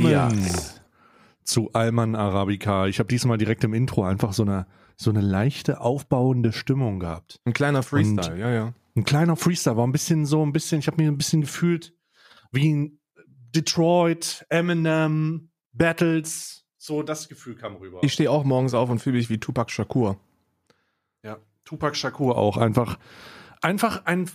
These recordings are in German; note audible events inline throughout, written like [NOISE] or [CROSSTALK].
Willkommen zu Alman Arabica. Ich habe diesmal direkt im Intro einfach so eine, so eine leichte aufbauende Stimmung gehabt. Ein kleiner Freestyle, ja, ja. Ein kleiner Freestyle war ein bisschen so ein bisschen, ich habe mich ein bisschen gefühlt wie ein Detroit, Eminem, Battles, so das Gefühl kam rüber. Ich stehe auch morgens auf und fühle mich wie Tupac Shakur. ja, Tupac Shakur auch einfach, einfach ein.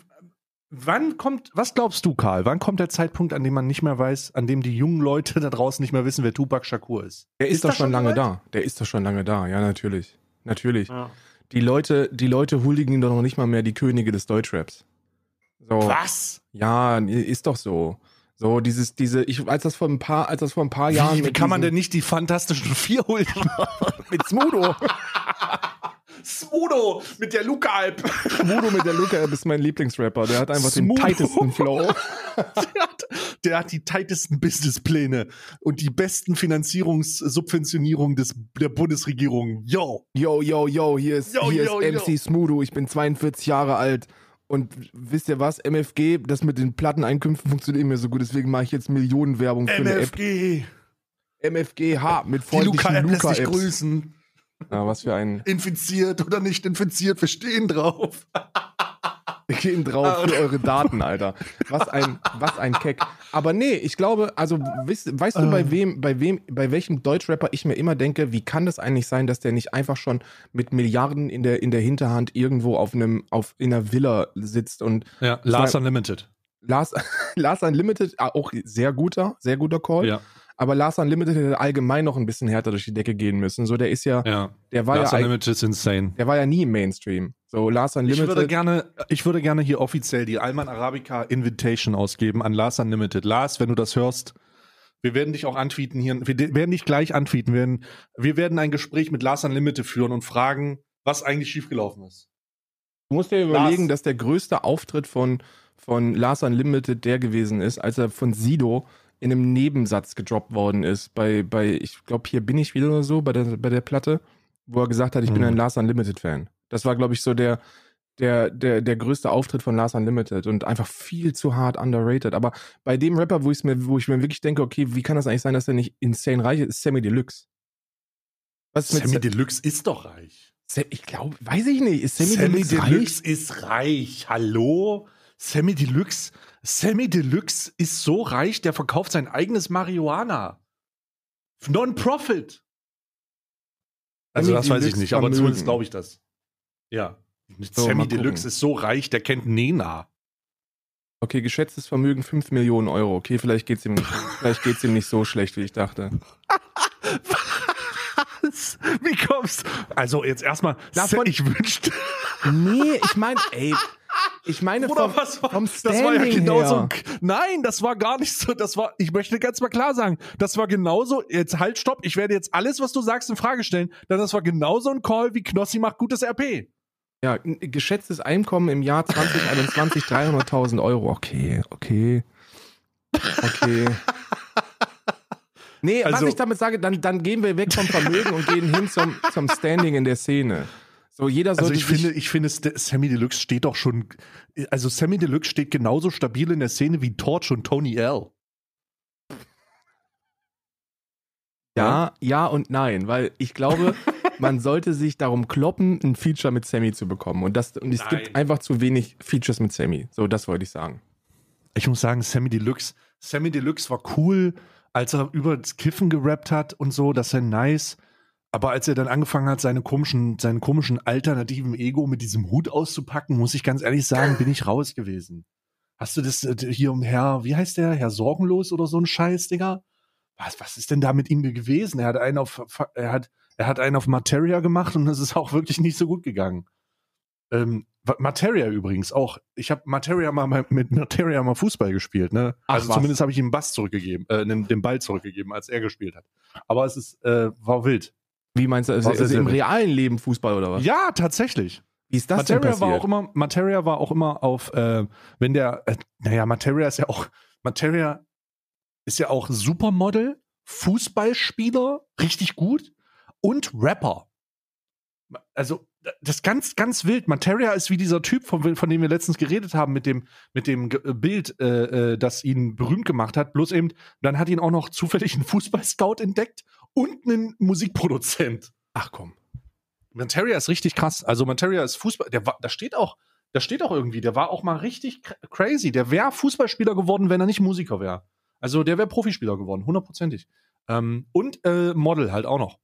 Wann kommt, was glaubst du, Karl? Wann kommt der Zeitpunkt, an dem man nicht mehr weiß, an dem die jungen Leute da draußen nicht mehr wissen, wer Tupac Shakur ist? Der ist, Ist doch schon lange soweit? da. Der ist doch schon lange da, ja, natürlich. Natürlich. Ja. Die Leute, die Leute huldigen doch noch nicht mal mehr die Könige des Deutschraps. So. Was? Ja, ist doch so. So, dieses, diese, ich, als das vor ein paar, als das vor ein paar Jahren. Wie, wie kann man denn nicht die fantastischen vier holen? [LAUGHS] mit Smudo? [LAUGHS] Smudo mit der Luca-Alp. Smudo mit der Luca ist mein Lieblingsrapper. Der hat einfach Smudo. den tightesten Flow. [LAUGHS] Der hat, der hat die tightesten Businesspläne und die besten Finanzierungssubventionierungen des, der Bundesregierung. Yo. Yo, yo, yo, hier ist, Yo, hier yo, ist yo. MC Smudo. Ich bin 42 Jahre alt. Und wisst ihr was? MFG, das mit den Platteneinkünften funktioniert mehr so gut. Deswegen mache ich jetzt Millionenwerbung für eine App. MFG. MFGH mit freundlichen Luca-App lässt dich grüßen. Ja, was für ein. Infiziert oder nicht infiziert, wir stehen drauf. Wir gehen drauf für eure Daten, Alter. Was ein, was ein Keck. Aber nee, ich glaube, also weißt, weißt du, bei Ähm. wem, bei wem, bei welchem Deutschrapper ich mir immer denke, wie kann das eigentlich sein, dass der nicht einfach schon mit Milliarden in der, in der Hinterhand irgendwo auf einem, auf, in einer Villa sitzt und Ja, Lars Unlimited. Lars, [LAUGHS] Lars Unlimited, ah, auch sehr guter, sehr guter Call. Ja, Aber Lars Unlimited hätte allgemein noch ein bisschen härter durch die Decke gehen müssen. So, der ist ja, ja. der war Lars ja, Unlimited ist insane. der war ja nie im Mainstream. So, Lars Ich Unlimited. würde gerne, ich würde gerne hier offiziell die Alman Arabica Invitation ausgeben an Lars Unlimited. Lars, wenn du das hörst, wir werden dich auch antweeten hier. Wir de- werden dich gleich antweeten. Wir werden, wir werden ein Gespräch mit Lars Unlimited führen und fragen, was eigentlich schiefgelaufen ist. Du musst dir überlegen, Lars. dass der größte Auftritt von, von Lars Unlimited der gewesen ist, als er von Sido in einem Nebensatz gedroppt worden ist. Bei, bei ich glaube, hier bin ich wieder oder so, bei der, bei der Platte, wo er gesagt hat, ich bin Mhm. ein Lars Unlimited-Fan. Das war, glaube ich, so der, der, der, der größte Auftritt von Lars Unlimited und einfach viel zu hart underrated. Aber bei dem Rapper, wo, mir, wo ich mir wirklich denke, okay, wie kann das eigentlich sein, dass der nicht insane reich ist, ist Sammy Deluxe. Was ist Sammy mit Deluxe ist doch reich. Sa ich glaube, weiß ich nicht, ist Sammy, Sammy Deluxe, Deluxe reich? ist reich. Hallo? Sammy Deluxe, Sammy Deluxe ist so reich, der verkauft sein eigenes Marihuana. Non-Profit. Also Sammy das weiß ich Deluxe nicht, aber zumindest glaube ich das. Ja. So, Sammy Deluxe ist so reich, der kennt Nena. Okay, geschätztes Vermögen 5 Millionen Euro. Okay, vielleicht geht's ihm, [LAUGHS] vielleicht geht's ihm nicht so schlecht, wie ich dachte. [LAUGHS] Was? Wie kommst Also jetzt erstmal, ich wünschte, Nee, ich meine, ey, ich meine Bruder, vom, was war, vom das war ja genauso. Nein, das war gar nicht so. Das war, ich möchte ganz mal klar sagen, das war genauso. Jetzt halt, stopp. Ich werde jetzt alles, was du sagst, in Frage stellen. Denn das war genauso ein Call wie Knossi macht gutes RP. Ja, geschätztes Einkommen im Jahr 2021 300.000 Euro. Okay, okay, okay. Nee, was Also- ich damit sage, dann, dann gehen wir weg vom Vermögen und gehen hin zum, zum Standing in der Szene. So, jeder Also sollte ich sich, finde, ich finde, Sammy Deluxe steht doch schon. Also Sammy Deluxe steht genauso stabil in der Szene wie Torch und Tony L. Ja, ja und nein, weil ich glaube, [LAUGHS] man sollte sich darum kloppen, ein Feature mit Sammy zu bekommen. Und, das, und es Nein. gibt einfach zu wenig Features mit Sammy. So, das wollte ich sagen. Ich muss sagen, Sammy Deluxe, Sammy Deluxe war cool, als er über das Kiffen gerappt hat und so, das ist ja nice. Aber als er dann angefangen hat, seine komischen, seinen komischen alternativen Ego mit diesem Hut auszupacken, muss ich ganz ehrlich sagen, bin ich raus gewesen. Hast du das äh, hier um Herr, wie heißt der, Herr Sorgenlos oder so ein Scheiß, Digga? Was, was ist denn da mit ihm gewesen? Er hat einen auf, er hat, er hat einen auf Materia gemacht und das ist auch wirklich nicht so gut gegangen. Ähm, Materia übrigens auch. Ich habe Materia mal mit Materia mal Fußball gespielt, ne? Ach, also was. zumindest habe ich ihm den Bass zurückgegeben, äh, den, Ball zurückgegeben, als er gespielt hat. Aber es ist äh, war wild. Wie meinst du, also, sehr, also sehr im realen Leben Fußball oder was? Ja, tatsächlich. Wie ist das denn Materia passiert? war auch immer, Materia war auch immer auf, äh, wenn der, äh, naja, Materia ist ja auch, Materia ist ja auch Supermodel, Fußballspieler, richtig gut und Rapper. Also das ist ganz, ganz wild. Materia ist wie dieser Typ, von, von dem wir letztens geredet haben, mit dem, mit dem Ge- Bild, äh, äh, das ihn berühmt gemacht hat. Bloß eben, dann hat ihn auch noch zufällig ein Fußballscout entdeckt und einen Musikproduzent. Ach komm. Materia ist richtig krass. Also Materia ist Fußball, der war, da steht auch, da steht auch irgendwie, der war auch mal richtig cr- crazy. Der wäre Fußballspieler geworden, wenn er nicht Musiker wäre. Also der wäre Profispieler geworden, hundertprozentig. Ähm, und äh, Model halt auch noch.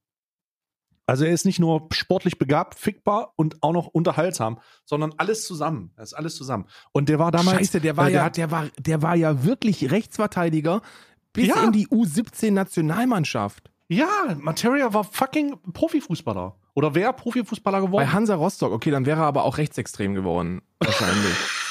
Also er ist nicht nur sportlich begabt, fickbar und auch noch unterhaltsam, sondern alles zusammen. Das ist alles zusammen. Und der war damals. Scheiße, der war äh, ja, hat- der war, der war ja wirklich Rechtsverteidiger bis Ja. in die U17-Nationalmannschaft. Ja, Materia war fucking Profifußballer. Oder wäre Profifußballer Bei geworden. Hansa Rostock, okay, dann wäre er aber auch rechtsextrem geworden. Wahrscheinlich. [LAUGHS]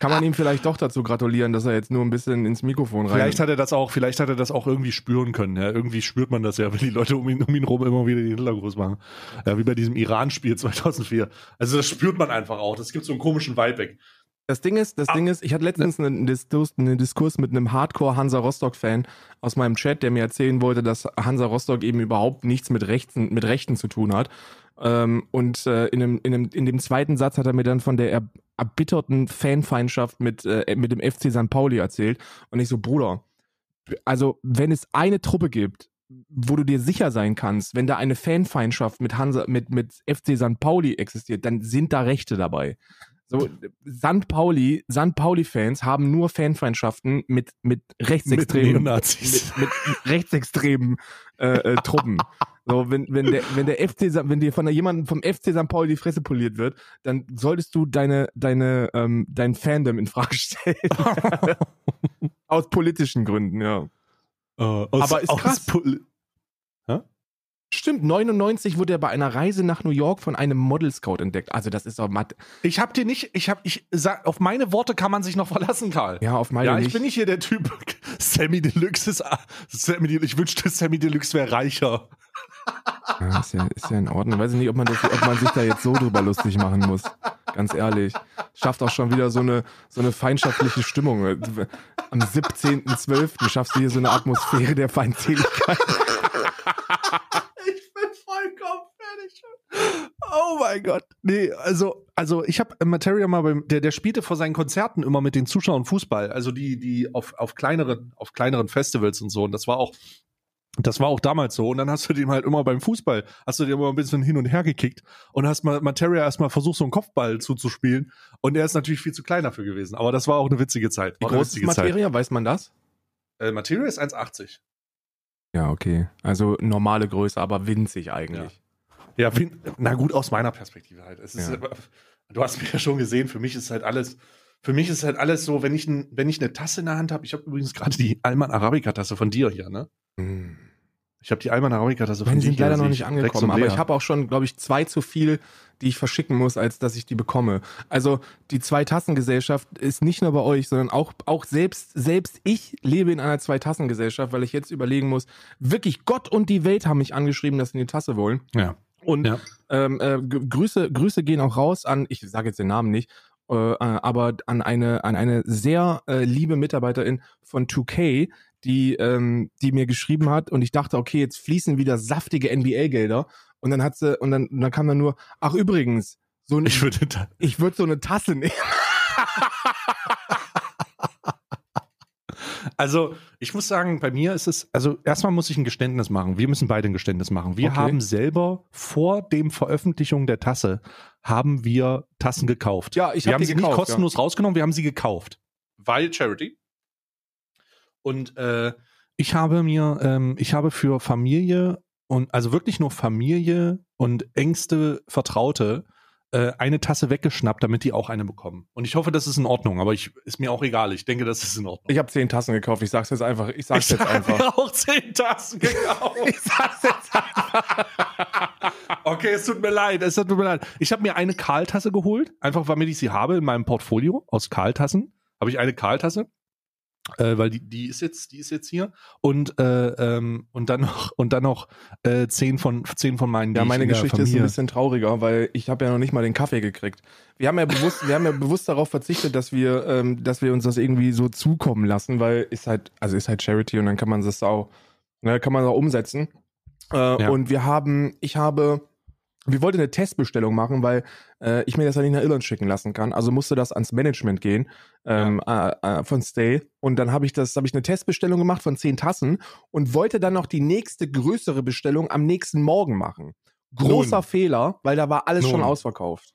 Kann man ihm vielleicht doch dazu gratulieren, dass er jetzt nur ein bisschen ins Mikrofon rein. Vielleicht hat er das auch, vielleicht hat er das auch irgendwie spüren können. Ja, irgendwie spürt man das ja, wenn die Leute um ihn, um ihn rum immer wieder die Hitlergruß machen. Ja, wie bei diesem Iran-Spiel [LAUGHS] 2004. Also das spürt man einfach auch. Das gibt so einen komischen Vibe weg. Das Ding ist, das Ah. Ding ist, ich hatte letztens einen Diskurs, einen Diskurs mit einem Hardcore Hansa Rostock Fan aus meinem Chat, der mir erzählen wollte, dass Hansa Rostock eben überhaupt nichts mit Rechten, mit Rechten zu tun hat. Ähm, und äh, in, dem, in, dem, in dem zweiten Satz hat er mir dann von der er, erbitterten Fanfeindschaft mit, äh, mit dem FC St. Pauli erzählt. Und ich so, Bruder, also wenn es eine Truppe gibt, wo du dir sicher sein kannst, wenn da eine Fanfeindschaft mit Hansa, mit, mit FC St. Pauli existiert, dann sind da Rechte dabei. So, St. Pauli, St. Pauli-Fans haben nur Fanfeindschaften mit, mit rechtsextremen, Mit mit, mit rechtsextremen äh, äh, Truppen. [LAUGHS] So, wenn, wenn der, wenn der FC, wenn dir von jemandem vom FC St. Pauli die Fresse poliert wird, dann solltest du deine, deine, ähm, dein Fandom in Frage stellen. [LAUGHS] Aus politischen Gründen, ja. Äh, aus, Aber ist krass. Stimmt, 99 wurde er bei einer Reise nach New York von einem Model Scout entdeckt. Also das ist doch matt. Ich hab dir nicht, ich hab, ich sag, auf meine Worte kann man sich noch verlassen, Karl. Ja, auf meine ja, ich nicht. bin nicht hier der Typ. [LAUGHS] Sammy Deluxe ist, Sammy, Del- ich wünschte, Sammy Deluxe wäre reicher. Ja, ist, ja, ist ja in Ordnung. Weiß ich nicht, ob man, das, ob man sich da jetzt so drüber lustig machen muss. Ganz ehrlich. Schafft auch schon wieder so eine, so eine feindschaftliche Stimmung. Am 17.12. schaffst du hier so eine Atmosphäre der Feindseligkeit. Ich bin vollkommen fertig. Oh mein Gott. Nee, also, also ich habe Materia mal beim, der, der spielte vor seinen Konzerten immer mit den Zuschauern Fußball. Also die, die auf, auf kleineren, auf kleineren Festivals und so. Und das war auch, das war auch damals so. Und dann hast du den halt immer beim Fußball, hast du den immer ein bisschen hin und her gekickt und hast mal Materia erstmal versucht, so einen Kopfball zuzuspielen. Und er ist natürlich viel zu klein dafür gewesen. Aber das war auch eine witzige Zeit. Wie groß ist Materia? Weiß man das? Zeit. Äh, Materia ist 1,80. Ja, okay. Also normale Größe, aber winzig eigentlich. Ja, wie, na gut, aus meiner Perspektive halt. Es ist, Ja. du hast mich ja schon gesehen, für mich ist halt alles, für mich ist halt alles so, wenn ich, ein, wenn ich eine Tasse in der Hand habe, ich habe übrigens gerade die Alman Arabica Tasse von dir hier, ne? Hm. Ich habe die Alman Arabica von Die dir sind leider sehe noch ich nicht angekommen, aber ich habe auch schon, glaube ich, zwei zu viel, die ich verschicken muss, als dass ich die bekomme. Also die Zwei-Tassen-Gesellschaft ist nicht nur bei euch, sondern auch, auch selbst, selbst ich lebe in einer Zwei-Tassen-Gesellschaft, weil ich jetzt überlegen muss, wirklich Gott und die Welt haben mich angeschrieben, dass sie eine Tasse wollen. ja. Und Ja. ähm, äh, Grüße, Grüße gehen auch raus an, ich sage jetzt den Namen nicht, äh, äh, aber an eine, an eine sehr äh, liebe Mitarbeiterin von 2K, die, ähm, die mir geschrieben hat und ich dachte, okay, jetzt fließen wieder saftige NBA-Gelder und dann hat sie, und dann, und dann kam dann nur, ach übrigens, so ein, Ich würde [LAUGHS] ich würde so eine Tasse nehmen. Also, ich muss sagen, bei mir ist es, also erstmal muss ich ein Geständnis machen. Wir müssen beide ein Geständnis machen. Wir Okay. haben selber vor dem Veröffentlichung der Tasse, haben wir Tassen gekauft. Ja, ich wir hab haben die sie gekauft, nicht kostenlos rausgenommen, wir haben sie gekauft. Weil Charity. Und äh, ich habe mir, ähm, ich habe für Familie und also wirklich nur Familie und engste Vertraute äh, eine Tasse weggeschnappt, damit die auch eine bekommen. Und ich hoffe, das ist in Ordnung, aber ich ist mir auch egal. Ich denke, das ist in Ordnung. Ich habe zehn Tassen gekauft, ich sag's jetzt einfach, ich sag's Ich jetzt habe einfach. mir auch zehn Tassen [LAUGHS] gekauft. Ich sag's jetzt einfach. Okay, es tut mir leid, es tut mir leid. Ich habe mir eine Karl-Tasse geholt, einfach damit ich sie habe in meinem Portfolio aus Karl-Tassen. Habe ich eine Karl-Tasse, äh, weil die, die ist jetzt, die ist jetzt hier und äh, ähm, und dann noch und dann noch äh, zehn von zehn von meinen. Ja, meine Geschichte ist ein bisschen trauriger, weil ich habe ja noch nicht mal den Kaffee gekriegt. Wir haben ja bewusst, wir haben ja bewusst darauf verzichtet, dass wir, ähm, dass wir uns das irgendwie so zukommen lassen, weil ist halt, also ist halt Charity und dann kann man das auch, ne, kann man auch umsetzen. Äh, Ja. Und wir haben, ich habe wir wollten eine Testbestellung machen, weil äh, ich mir das ja nicht nach Irland schicken lassen kann. Also musste das ans Management gehen ähm, äh, äh, von Stay. Und dann habe ich das, habe ich eine Testbestellung gemacht von zehn Tassen und wollte dann noch die nächste größere Bestellung am nächsten Morgen machen. Großer Nun. Fehler, weil da war alles schon Nun. ausverkauft.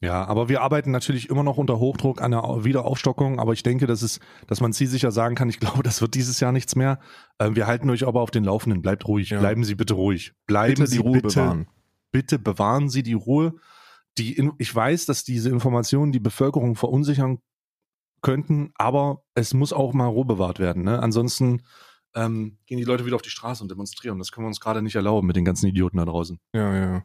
Ja, aber wir arbeiten natürlich immer noch unter Hochdruck an der Wiederaufstockung, aber ich denke, dass es, dass man zielsicher sagen kann, ich [LAUGHS] glaube, das wird dieses Jahr nichts mehr. Äh, wir halten euch aber auf den Laufenden. Bleibt ruhig, Ja. bleiben Sie bitte ruhig. Bleiben Bitte Sie die Ruhe bitte, bewahren. bitte bewahren Sie die Ruhe. Die, ich weiß, dass diese Informationen die Bevölkerung verunsichern könnten, aber es muss auch mal Ruhe bewahrt werden. Ne? Ansonsten ähm, gehen die Leute wieder auf die Straße und demonstrieren. Das können wir uns gerade nicht erlauben mit den ganzen Idioten da draußen. Ja, ja.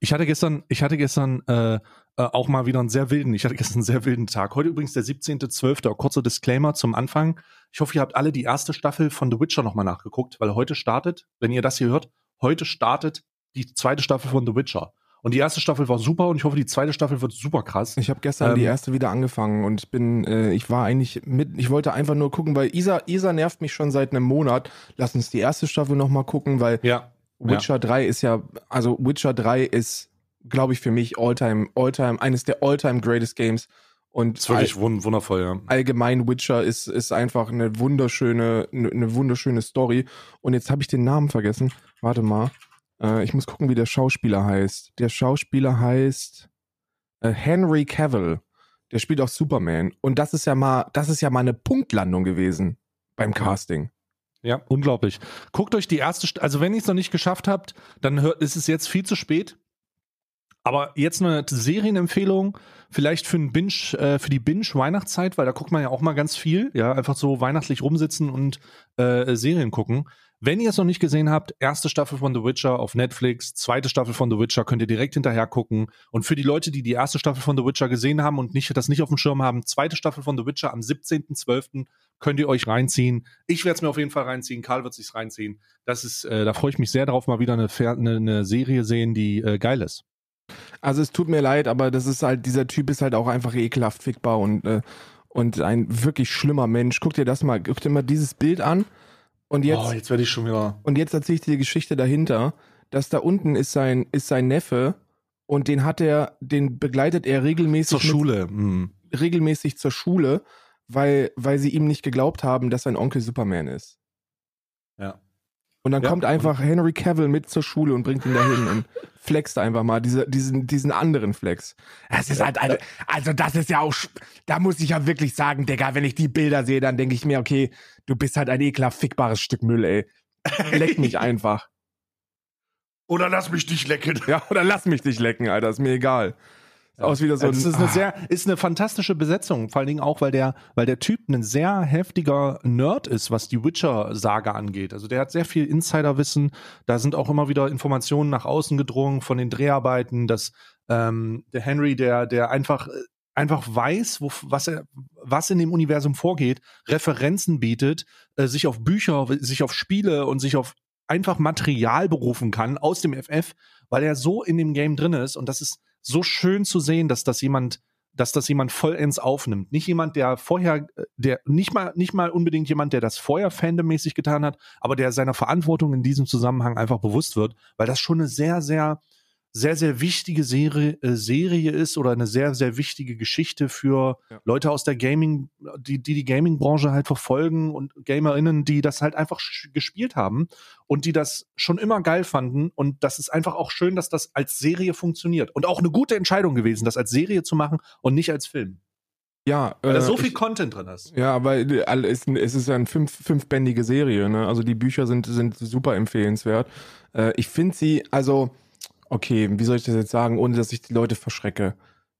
Ich hatte gestern, ich hatte gestern äh, äh, auch mal wieder einen sehr wilden, ich hatte gestern einen sehr wilden Tag. Heute übrigens der 17.12. Kurzer Disclaimer zum Anfang. Ich hoffe, ihr habt alle die erste Staffel von The Witcher nochmal nachgeguckt, weil heute startet, wenn ihr das hier hört, heute startet die zweite Staffel von The Witcher. Und die erste Staffel war super und ich hoffe, die zweite Staffel wird super krass. Ich habe gestern Ähm, die erste wieder angefangen und ich bin, äh, ich war eigentlich mit, ich wollte einfach nur gucken, weil Isa, Isa nervt mich schon seit einem Monat. Lass uns die erste Staffel nochmal gucken, weil Ja. Witcher 3 ist ja, also Witcher 3 ist, glaube ich, für mich Alltime, Alltime, eines der Alltime Greatest Games. Und Ist wirklich wun wundervoll, ja. allgemein Witcher ist, ist einfach eine wunderschöne, eine, eine wunderschöne Story. Und jetzt habe ich den Namen vergessen. Warte mal. Äh, ich muss gucken, wie der Schauspieler heißt. Der Schauspieler heißt äh, Henry Cavill. Der spielt auch Superman. Und das ist ja mal, das ist ja mal eine Punktlandung gewesen beim Casting. Ja, unglaublich. Guckt euch die erste, St also wenn ihr es noch nicht geschafft habt, dann hört, ist es jetzt viel zu spät. Aber jetzt eine Serienempfehlung, vielleicht für, ein Binge, äh, für die Binge-Weihnachtszeit, weil da guckt man ja auch mal ganz viel, ja, einfach so weihnachtlich rumsitzen und äh, Serien gucken. Wenn ihr es noch nicht gesehen habt, erste Staffel von The Witcher auf Netflix, zweite Staffel von The Witcher könnt ihr direkt hinterher gucken. Und für die Leute, die die erste Staffel von The Witcher gesehen haben und nicht, das nicht auf dem Schirm haben, zweite Staffel von The Witcher am 17.12. könnt ihr euch reinziehen. Ich werde es mir auf jeden Fall reinziehen. Karl wird sich's reinziehen. Das ist, äh, da freue ich mich sehr drauf, mal wieder eine, eine, eine Serie sehen, die äh, geil ist. Also es tut mir leid, aber das ist halt, dieser Typ ist halt auch einfach ekelhaft fickbar und, äh, und ein wirklich schlimmer Mensch. Guck dir das mal, guck dir mal dieses Bild an. Und jetzt, oh, jetzt werde ich schon wieder. und jetzt erzähle ich dir die Geschichte dahinter, dass da unten ist sein, ist sein Neffe und den hat er, den begleitet er regelmäßig Zur mit- Schule. Hm. regelmäßig zur Schule, weil, weil sie ihm nicht geglaubt haben, dass sein Onkel Superman ist. Und dann Ja, kommt einfach Henry Cavill mit zur Schule und bringt ihn dahin und [LAUGHS] flext einfach mal diese, diesen, diesen anderen Flex. Das ist halt, also, also das ist ja auch, da muss ich ja wirklich sagen, Digga, wenn ich die Bilder sehe, dann denke ich mir, okay, du bist halt ein ekelhaft fickbares Stück Müll, ey. Leck mich [LAUGHS] einfach. Oder lass mich dich lecken. Ja, oder lass mich dich lecken, Alter, ist mir egal. Aus wieder so ein, das ist eine ah. sehr, ist eine fantastische Besetzung, vor allen Dingen auch, weil der, weil der Typ ein sehr heftiger Nerd ist, was die Witcher-Saga angeht. Also der hat sehr viel Insiderwissen. Da sind auch immer wieder Informationen nach außen gedrungen von den Dreharbeiten, dass ähm, der Henry, der, der einfach, einfach weiß, wo, was er, was in dem Universum vorgeht, Referenzen bietet, äh, sich auf Bücher, sich auf Spiele und sich auf einfach Material berufen kann aus dem FF, weil er so in dem Game drin ist und das ist so schön zu sehen, dass das jemand, dass das jemand vollends aufnimmt. Nicht jemand, der vorher, äh, der nicht mal, nicht mal unbedingt jemand, der das vorher fandommäßig getan hat, aber der seiner Verantwortung in diesem Zusammenhang einfach bewusst wird, weil das schon eine sehr, sehr, sehr, sehr wichtige Serie, äh, Serie ist oder eine sehr, sehr wichtige Geschichte für Ja. Leute aus der Gaming, die, die die Gaming-Branche halt verfolgen und GamerInnen, die das halt einfach gespielt haben und die das schon immer geil fanden. Und das ist einfach auch schön, dass das als Serie funktioniert. Und auch eine gute Entscheidung gewesen, das als Serie zu machen und nicht als Film. ja, Weil da äh, so viel ich- Content drin ist. Ja, aber äh, es es ist ja eine fünf, fünfbändige Serie, ne? Also die Bücher sind, sind super empfehlenswert. Äh, ich finde sie, also, okay, wie soll ich das jetzt sagen, ohne dass ich die Leute verschrecke?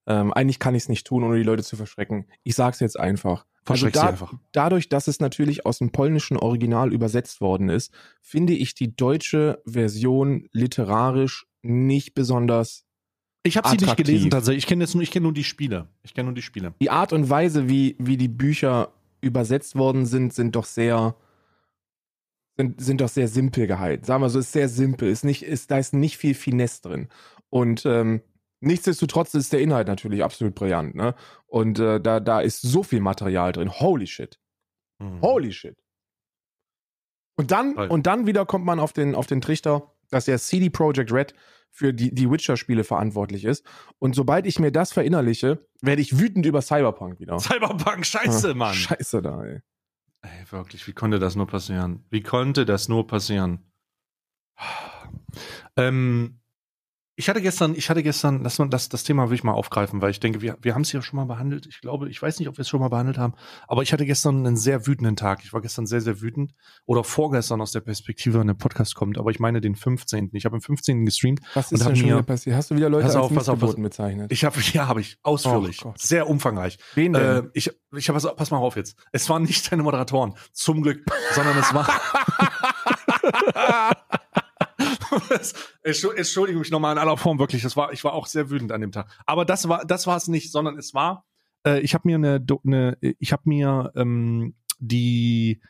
Ähm, eigentlich kann ich es nicht tun, ohne die Leute zu verschrecken. Ich sag's jetzt einfach. Verschreck also sie da, einfach. dadurch, dass es natürlich aus dem polnischen Original übersetzt worden ist, finde ich die deutsche Version literarisch nicht besonders Ich habe sie nicht gelesen tatsächlich. Ich kenne jetzt nur, ich kenne nur die Spiele. Ich kenne nur die Spiele. die Art und Weise, wie, wie die Bücher übersetzt worden sind, sind doch sehr, sind, sind doch sehr simpel gehalten. Sagen wir so, ist sehr simpel. Ist nicht, ist, da ist nicht viel Finesse drin. Und ähm, nichtsdestotrotz ist der Inhalt natürlich absolut brillant, ne? Und äh, da, da ist so viel Material drin. Holy shit. Mhm. Holy shit. Und dann, Toll. und dann wieder kommt man auf den, auf den Trichter, dass ja CD Projekt Red für die, die Witcher-Spiele verantwortlich ist. Und sobald ich mir das verinnerliche, werde ich wütend über Cyberpunk wieder. Cyberpunk, scheiße, Ah, Mann. Scheiße da, ey. Ey, wirklich, wie konnte das nur passieren? Wie konnte das nur passieren? [SIGHS] Ähm, ich hatte gestern, ich hatte gestern, lass mal das, das Thema will ich mal aufgreifen, weil ich denke, wir, wir haben es ja schon mal behandelt. Ich glaube, ich weiß nicht, ob wir es schon mal behandelt haben, aber ich hatte gestern einen sehr wütenden Tag. Ich war gestern sehr, sehr wütend. Oder vorgestern aus der Perspektive, wenn der Podcast kommt, aber ich meine den 15. Ich habe am 15. gestreamt. Was Und ist hab denn schon wieder passiert? Hast du wieder Leute Pass als auf, pass auf, bezeichnet? Ich habe, [LAUGHS] ja, habe ich, ausführlich. Oh sehr umfangreich. Wen denn? Äh, ich, ich habe, pass mal auf jetzt. Es waren nicht deine Moderatoren, zum Glück, sondern es war. [LAUGHS] [LAUGHS] Es- Entschu- Entschuldige mich nochmal in aller Form, wirklich. Das war, ich war auch sehr wütend an dem Tag. Aber das war, das war es nicht, sondern es war, äh, ich habe mir eine, eine ich habe mir ähm, die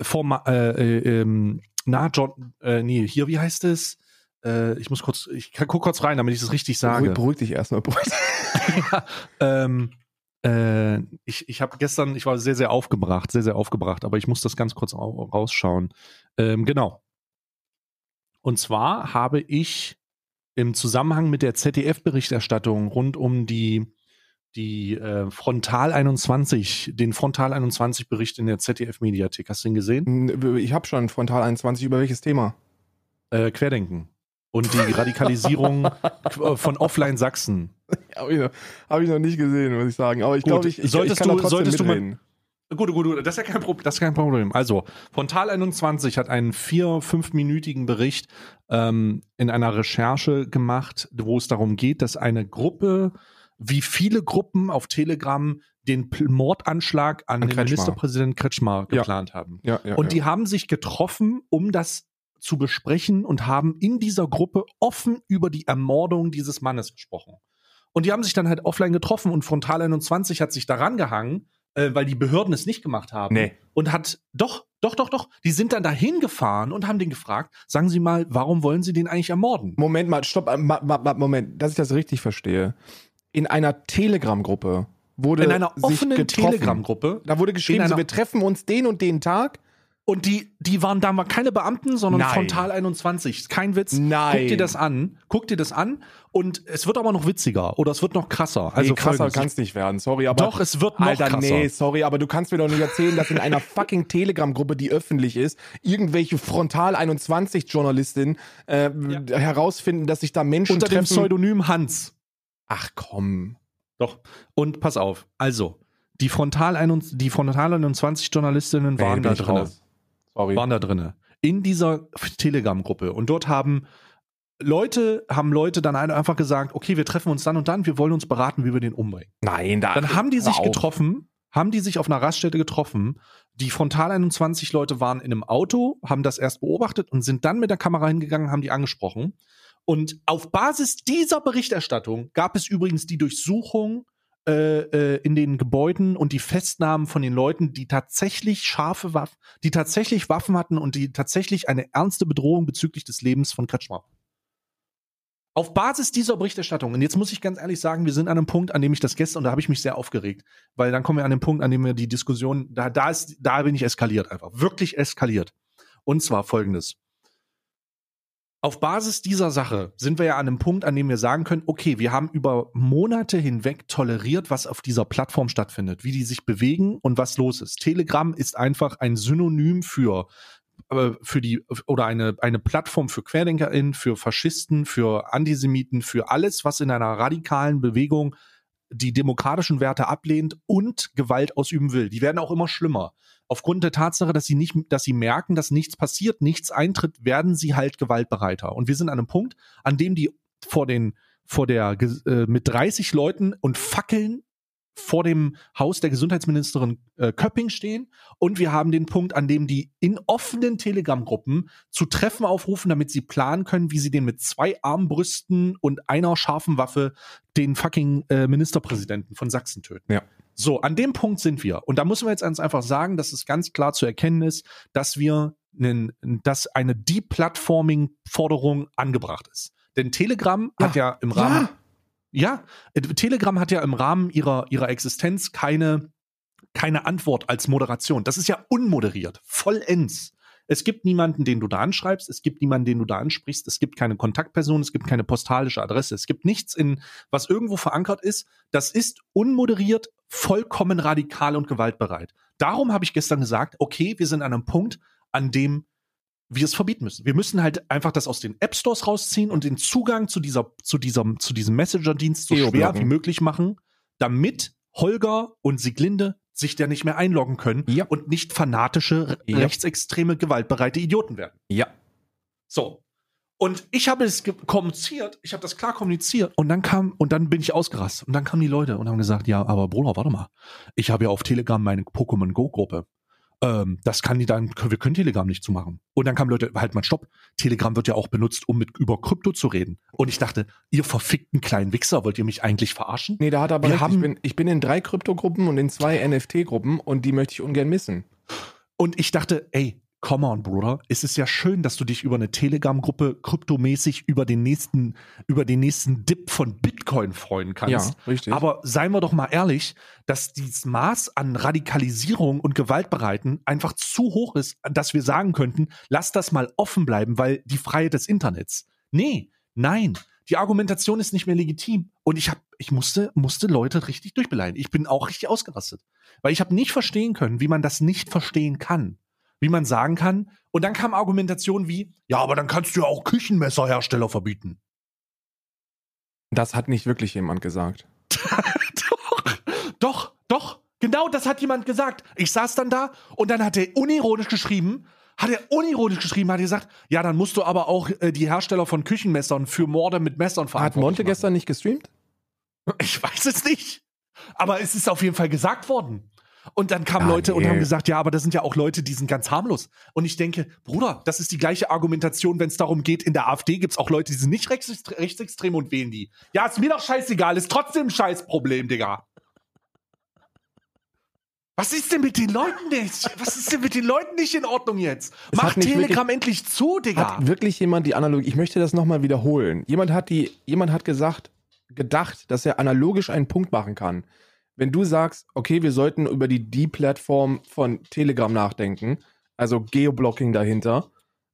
Forma, äh, äh, ähm, na, John, äh, nee, hier, wie heißt es? Äh, ich muss kurz, ich kann, guck kurz rein, damit ich das richtig sage. Beruhig, beruhig dich erstmal. beruhig dich. [LAUGHS] ja, ähm, äh, ich ich habe gestern, ich war sehr, sehr aufgebracht, sehr, sehr aufgebracht, aber ich muss das ganz kurz au- rausschauen. Ähm, genau. Und zwar habe ich im Zusammenhang mit der ZDF-Berichterstattung rund um die, die äh, Frontal 21, den Frontal 21-Bericht in der ZDF-Mediathek, hast du ihn gesehen? Ich habe schon Frontal 21. Über welches Thema? Äh, Querdenken. Und die Radikalisierung [LAUGHS] äh, von Offline Sachsen. [LAUGHS] Habe ich, noch- hab ich noch nicht gesehen, muss ich sagen. Aber ich glaube, ich, ich, ich kann du- da trotzdem solltest du mal- mitreden. Gut, gut, gut, das ist ja kein Problem. Das ist kein Problem. Also, Frontal 21 hat einen vier-, fünfminütigen Bericht ähm, in einer Recherche gemacht, wo es darum geht, dass eine Gruppe, wie viele Gruppen auf Telegram, den P- Mordanschlag an, An den Kretschmar. Ministerpräsident Kretschmar Ja. geplant haben. Ja, ja, Und ja. die haben sich getroffen, um das zu besprechen und haben in dieser Gruppe offen über die Ermordung dieses Mannes gesprochen. Und die haben sich dann halt offline getroffen und Frontal 21 hat sich daran gehangen, äh, weil die Behörden es nicht gemacht haben. Nee. Und hat, doch, doch, doch, doch, die sind dann dahin gefahren und haben den gefragt, sagen Sie mal, warum wollen Sie den eigentlich ermorden? Moment mal, stopp, äh, ma, ma, ma, Moment, dass ich das richtig verstehe. In einer Telegram-Gruppe wurde In einer offenen. Telegram-Gruppe. Da wurde geschrieben, so, wir treffen uns den und den Tag. Und die, die waren da mal keine Beamten, sondern Nein. Frontal 21. Kein Witz. Nein. Guck dir das an. Guck dir das an. Und es wird aber noch witziger oder es wird noch krasser. Also nee, krasser kann es nicht werden, sorry, aber. Doch, es wird noch Alter, krasser. nee, sorry, aber du kannst mir doch nicht erzählen, dass in einer [LAUGHS] fucking Telegram-Gruppe, die öffentlich ist, irgendwelche Frontal 21-Journalistinnen äh, herausfinden, dass sich da Menschen Unter dem treffen. Pseudonym Hans. Ach komm. Doch. Und pass auf. Also, die Frontal 21, die Frontal 21 Journalistinnen Nee, waren bin da raus. Sorry. Waren da drinne. In dieser Telegram-Gruppe. Und dort haben Leute, haben Leute dann einfach gesagt, okay, wir treffen uns dann und dann, wir wollen uns beraten, wie wir den umbringen. Nein, da. Dann haben die sich auf. getroffen, haben die sich auf einer Raststätte getroffen. Die Frontal 21 Leute waren in einem Auto, haben das erst beobachtet und sind dann mit der Kamera hingegangen, haben die angesprochen. Und auf Basis dieser Berichterstattung gab es übrigens die Durchsuchung äh, äh, in den Gebäuden und die Festnahmen von den Leuten, die tatsächlich scharfe Waffen, die tatsächlich Waffen hatten und die tatsächlich eine ernste Bedrohung bezüglich des Lebens von Kretschmer. Auf Basis dieser Berichterstattung, und jetzt muss ich ganz ehrlich sagen, wir sind an einem Punkt, an dem ich das gestern, und da habe ich mich sehr aufgeregt, weil dann kommen wir an den Punkt, an dem wir die Diskussion, da, da ist, da bin ich eskaliert einfach, wirklich eskaliert. Und zwar folgendes. Auf Basis dieser Sache sind wir ja an einem Punkt, an dem wir sagen können, okay, wir haben über Monate hinweg toleriert, was auf dieser Plattform stattfindet, wie die sich bewegen und was los ist. Telegram ist einfach ein Synonym für äh, für die oder eine eine Plattform für QuerdenkerInnen, für Faschisten, für Antisemiten, für alles, was in einer radikalen Bewegung die demokratischen Werte ablehnt und Gewalt ausüben will. Die werden auch immer schlimmer. Aufgrund der Tatsache, dass sie nicht, dass sie merken, dass nichts passiert, nichts eintritt, werden sie halt gewaltbereiter. Und wir sind an einem Punkt, an dem die vor den, vor der, äh, mit 30 Leuten und Fackeln vor dem Haus der Gesundheitsministerin äh, Köpping stehen und wir haben den Punkt, an dem die in offenen Telegram-Gruppen zu Treffen aufrufen, damit sie planen können, wie sie den mit zwei Armbrüsten und einer scharfen Waffe den fucking äh, Ministerpräsidenten von Sachsen töten. Ja. So, an dem Punkt sind wir. Und da müssen wir jetzt ganz einfach sagen, dass es ganz klar zu erkennen ist, dass wir einen, dass eine Deplatforming-Forderung angebracht ist. Denn Telegram Ja. hat ja im Rahmen ja, äh, Telegram hat ja im Rahmen ihrer, ihrer Existenz keine, keine Antwort als Moderation. Das ist ja unmoderiert, vollends. Es gibt niemanden, den du da anschreibst, es gibt niemanden, den du da ansprichst, es gibt keine Kontaktperson, es gibt keine postalische Adresse, es gibt nichts in, was irgendwo verankert ist. Das ist unmoderiert, vollkommen radikal und gewaltbereit. Darum habe ich gestern gesagt, okay, wir sind an einem Punkt, an dem wir es verbieten müssen. Wir müssen halt einfach das aus den App Stores rausziehen und den Zugang zu dieser, zu diesem, zu diesem Messenger-Dienst so schwer wie möglich machen, damit Holger und Sieglinde sich da nicht mehr einloggen können Ja. und nicht fanatische, Ja. rechtsextreme, gewaltbereite Idioten werden. Ja. So. Und ich habe es kommuniziert, ich habe das klar kommuniziert und dann kam, und dann bin ich ausgerastet und dann kamen die Leute und haben gesagt, ja, aber Bruder, warte mal, ich habe ja auf Telegram meine Pokémon Go Gruppe. Ähm, das kann die dann, wir können Telegram nicht zumachen. Und dann kamen Leute, halt mal stopp, Telegram wird ja auch benutzt, um mit über Krypto zu reden. Und ich dachte, ihr verfickten kleinen Wichser, wollt ihr mich eigentlich verarschen? Nee, da hat er aber Wir recht. haben- ich, bin, ich bin in drei Kryptogruppen und in zwei NFT-Gruppen und die möchte ich ungern missen. Und ich dachte, ey, come on, Bruder, es ist ja schön, dass du dich über eine Telegram-Gruppe kryptomäßig über den nächsten, über den nächsten Dip von Bitcoin freuen kannst. Ja, richtig. Aber seien wir doch mal ehrlich, dass dieses Maß an Radikalisierung und Gewaltbereiten einfach zu hoch ist, dass wir sagen könnten, lass das mal offen bleiben, weil die Freiheit des Internets. Nee, nein. Die Argumentation ist nicht mehr legitim. Und ich hab, ich musste, musste Leute richtig durchbeleidigen. Ich bin auch richtig ausgerastet. Weil ich habe nicht verstehen können, wie man das nicht verstehen kann. Wie man sagen kann. Und dann kam Argumentation wie, ja, aber dann kannst du ja auch Küchenmesserhersteller verbieten. Das hat nicht wirklich jemand gesagt. [LAUGHS] doch, doch, doch. Genau das hat jemand gesagt. Ich saß dann da und dann hat er unironisch geschrieben, hat er unironisch geschrieben, hat er gesagt, ja, dann musst du aber auch äh, die Hersteller von Küchenmessern für Morde mit Messern Hat verantwortlich Monte machen. gestern nicht gestreamt? Ich weiß es nicht. Aber es ist auf jeden Fall gesagt worden. Und dann kamen Ja, Leute und nee. haben gesagt, ja, aber das sind ja auch Leute, die sind ganz harmlos. Und ich denke, Bruder, das ist die gleiche Argumentation, wenn es darum geht, in der AfD gibt es auch Leute, die sind nicht rechtsextre rechtsextrem und wählen die. Ja, ist mir doch scheißegal, ist trotzdem ein Scheißproblem, Digga. Was ist denn mit den Leuten nicht? Was ist denn mit den Leuten nicht in Ordnung jetzt? Es Mach Telegram endlich zu, Digga. Hat wirklich jemand die Analogie, ich möchte das nochmal wiederholen. Jemand hat die, jemand hat gesagt, gedacht, dass er analogisch einen Punkt machen kann. Wenn du sagst, okay, wir sollten über die D-Plattform von Telegram nachdenken, also Geoblocking dahinter,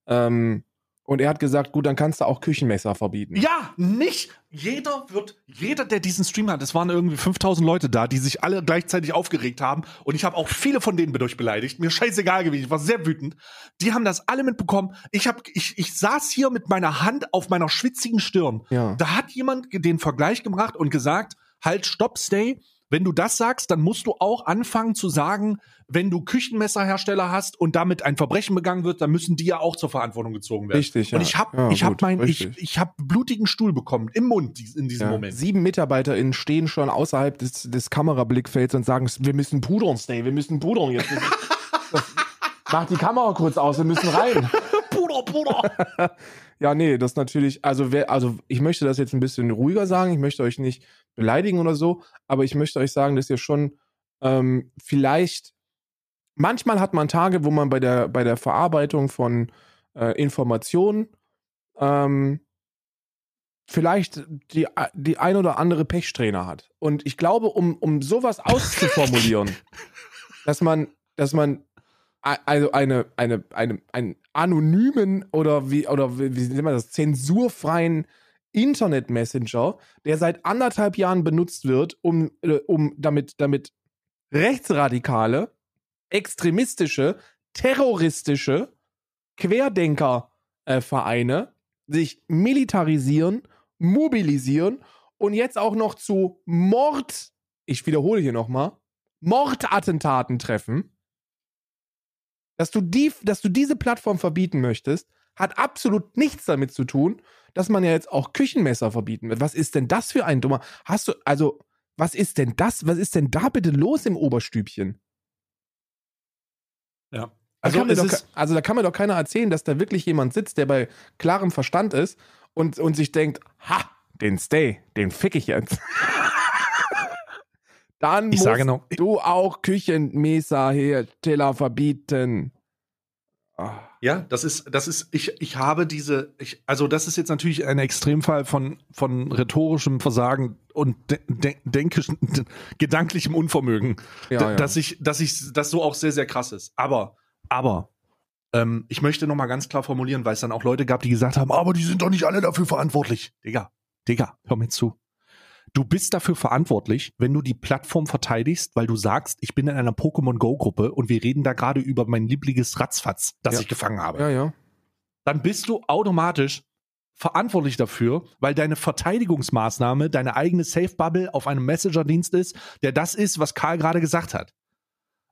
ähm, und er hat gesagt, gut, dann kannst du auch Küchenmesser verbieten. Ja, nicht jeder wird, jeder, der diesen Stream hat, es waren irgendwie 5000 Leute da, die sich alle gleichzeitig aufgeregt haben und ich habe auch viele von denen durch beleidigt. Mir scheißegal gewesen, ich war sehr wütend. Die haben das alle mitbekommen. Ich hab, ich, ich saß hier mit meiner Hand auf meiner schwitzigen Stirn. Ja. Da hat jemand den Vergleich gebracht und gesagt, halt, stopp, stay. Wenn du das sagst, dann musst du auch anfangen zu sagen, wenn du Küchenmesserhersteller hast und damit ein Verbrechen begangen wird, dann müssen die ja auch zur Verantwortung gezogen werden. Richtig, Und ja. ich habe Ja, ich hab gut, mein ich, richtig. ich habe blutigen Stuhl bekommen im Mund in diesem Ja. Moment. Sieben MitarbeiterInnen stehen schon außerhalb des, des Kamerablickfelds und sagen, wir müssen pudern, Stay, wir müssen pudern jetzt. [LAUGHS] Mach die Kamera kurz aus, wir müssen rein. [LAUGHS] Puder, Puder. [LAUGHS] Ja, nee, das natürlich, also wer, also ich möchte das jetzt ein bisschen ruhiger sagen, ich möchte euch nicht beleidigen oder so, aber ich möchte euch sagen, dass ihr schon ähm, vielleicht, manchmal hat man Tage, wo man bei der, bei der Verarbeitung von äh, Informationen ähm, vielleicht die, die ein oder andere Pechsträhne hat. Und ich glaube, um, um sowas auszuformulieren, [LAUGHS] dass man, dass man also eine, eine, eine, einen anonymen oder wie, oder wie, wie nennt man das, zensurfreien Internet-Messenger, der seit anderthalb Jahren benutzt wird, um, äh, um damit, damit rechtsradikale, extremistische, terroristische Querdenker-Vereine sich militarisieren, mobilisieren und jetzt auch noch zu Mord, ich wiederhole hier nochmal, Mordattentaten treffen, dass du, die, dass du diese Plattform verbieten möchtest, hat absolut nichts damit zu tun, dass man ja jetzt auch Küchenmesser verbieten wird. Was ist denn das für ein dummer? Hast du, also, was ist denn das? Was ist denn da bitte los im Oberstübchen? Ja. Also, es doch, also da kann mir doch keiner erzählen, dass da wirklich jemand sitzt, der bei klarem Verstand ist und, und sich denkt, ha, den Stay, den fick ich jetzt. [LAUGHS] Dann Ich musst noch- du auch Küchenmesserhersteller verbieten. Ah. Ja, das ist, das ist, ich, ich habe diese, ich, also das ist jetzt natürlich ein Extremfall von, von rhetorischem Versagen und de, de, denkischem, de, gedanklichem Unvermögen, Ja, ja. dass ich, dass ich, das so auch sehr, sehr krass ist. Aber, aber, Ähm, ich möchte nochmal ganz klar formulieren, weil es dann auch Leute gab, die gesagt haben, aber die sind doch nicht alle dafür verantwortlich. Digga, Digga, hör mir zu. Du bist dafür verantwortlich, wenn du die Plattform verteidigst, weil du sagst, ich bin in einer Pokémon Go Gruppe und wir reden da gerade über mein liebliches Ratzfatz, das Ja. ich gefangen habe. Ja, ja. Dann bist du automatisch verantwortlich dafür, weil deine Verteidigungsmaßnahme deine eigene Safe Bubble auf einem Messenger-Dienst ist, der das ist, was Karl gerade gesagt hat.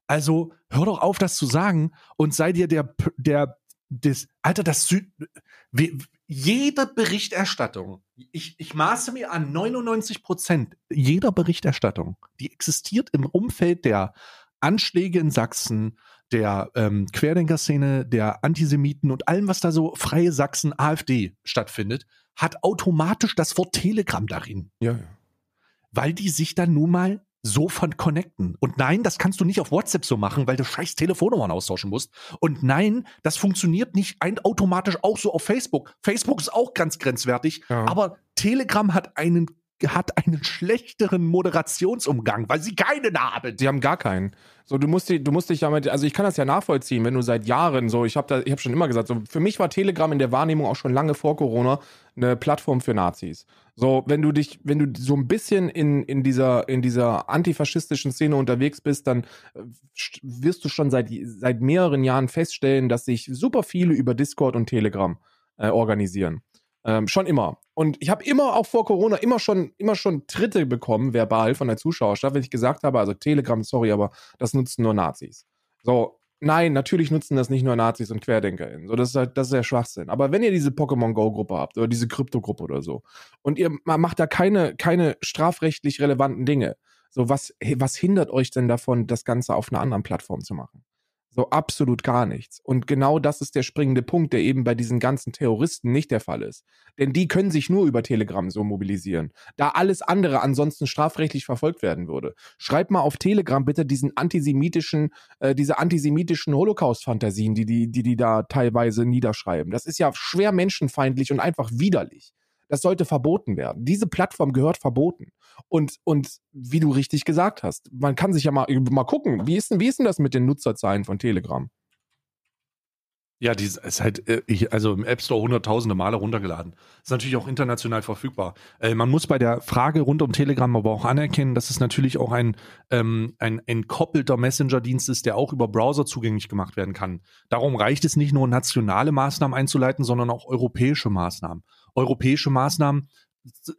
Also hör doch auf, das zu sagen und sei dir der, der, des, Alter, das Süd, jede Berichterstattung, ich, ich maße mir an 99 Prozent jeder Berichterstattung, die existiert im Umfeld der Anschläge in Sachsen, der ähm, Querdenker-Szene, der Antisemiten und allem, was da so freie Sachsen AfD stattfindet, hat automatisch das Wort Telegram darin Ja, ja. weil die sich dann nun mal so von connecten. Und nein, das kannst du nicht auf WhatsApp so machen, weil du scheiß Telefonnummern austauschen musst. Und nein, das funktioniert nicht ein automatisch auch so auf Facebook. Facebook ist auch ganz grenzwertig, Ja. aber Telegram hat einen hat einen schlechteren Moderationsumgang, weil sie keinen haben. Die haben gar keinen. So, du musst, du musst dich damit, also ich kann das ja nachvollziehen, wenn du seit Jahren so, ich habe da, ich habe schon immer gesagt, so, für mich war Telegram in der Wahrnehmung auch schon lange vor Corona eine Plattform für Nazis. So, wenn du dich, wenn du so ein bisschen in, in dieser, in dieser antifaschistischen Szene unterwegs bist, dann äh, st- wirst du schon seit, seit mehreren Jahren feststellen, dass sich super viele über Discord und Telegram äh, organisieren. Ähm, schon immer. Und ich habe immer auch vor Corona immer schon, immer schon Tritte bekommen, verbal von der Zuschauerschaft, wenn ich gesagt habe, also Telegram, sorry, aber das nutzen nur Nazis. So, nein, natürlich nutzen das nicht nur Nazis und QuerdenkerInnen. So, das ist halt, das ist ja Schwachsinn. Aber wenn ihr diese Pokémon Go-Gruppe habt oder diese Krypto-Gruppe oder so und ihr ma- macht da keine, keine strafrechtlich relevanten Dinge, so was, was hindert euch denn davon, das Ganze auf einer anderen Plattform zu machen? So absolut gar nichts. Und genau das ist der springende Punkt, der eben bei diesen ganzen Terroristen nicht der Fall ist. Denn die können sich nur über Telegram so mobilisieren, da alles andere ansonsten strafrechtlich verfolgt werden würde. Schreibt mal auf Telegram bitte diesen antisemitischen, äh, diese antisemitischen Holocaust-Fantasien, die, die, die die da teilweise niederschreiben. Das ist ja schwer menschenfeindlich und einfach widerlich. Das sollte verboten werden. Diese Plattform gehört verboten. Und, und wie du richtig gesagt hast, man kann sich ja mal, mal gucken, wie ist, denn, wie ist denn das mit den Nutzerzahlen von Telegram? Ja, die ist halt, äh, ich, also im App Store hunderttausende Male runtergeladen. Ist natürlich auch international verfügbar. Äh, man muss bei der Frage rund um Telegram aber auch anerkennen, dass es natürlich auch ein, ähm, ein entkoppelter Messenger-Dienst ist, der auch über Browser zugänglich gemacht werden kann. Darum reicht es nicht nur, nationale Maßnahmen einzuleiten, sondern auch europäische Maßnahmen. Europäische Maßnahmen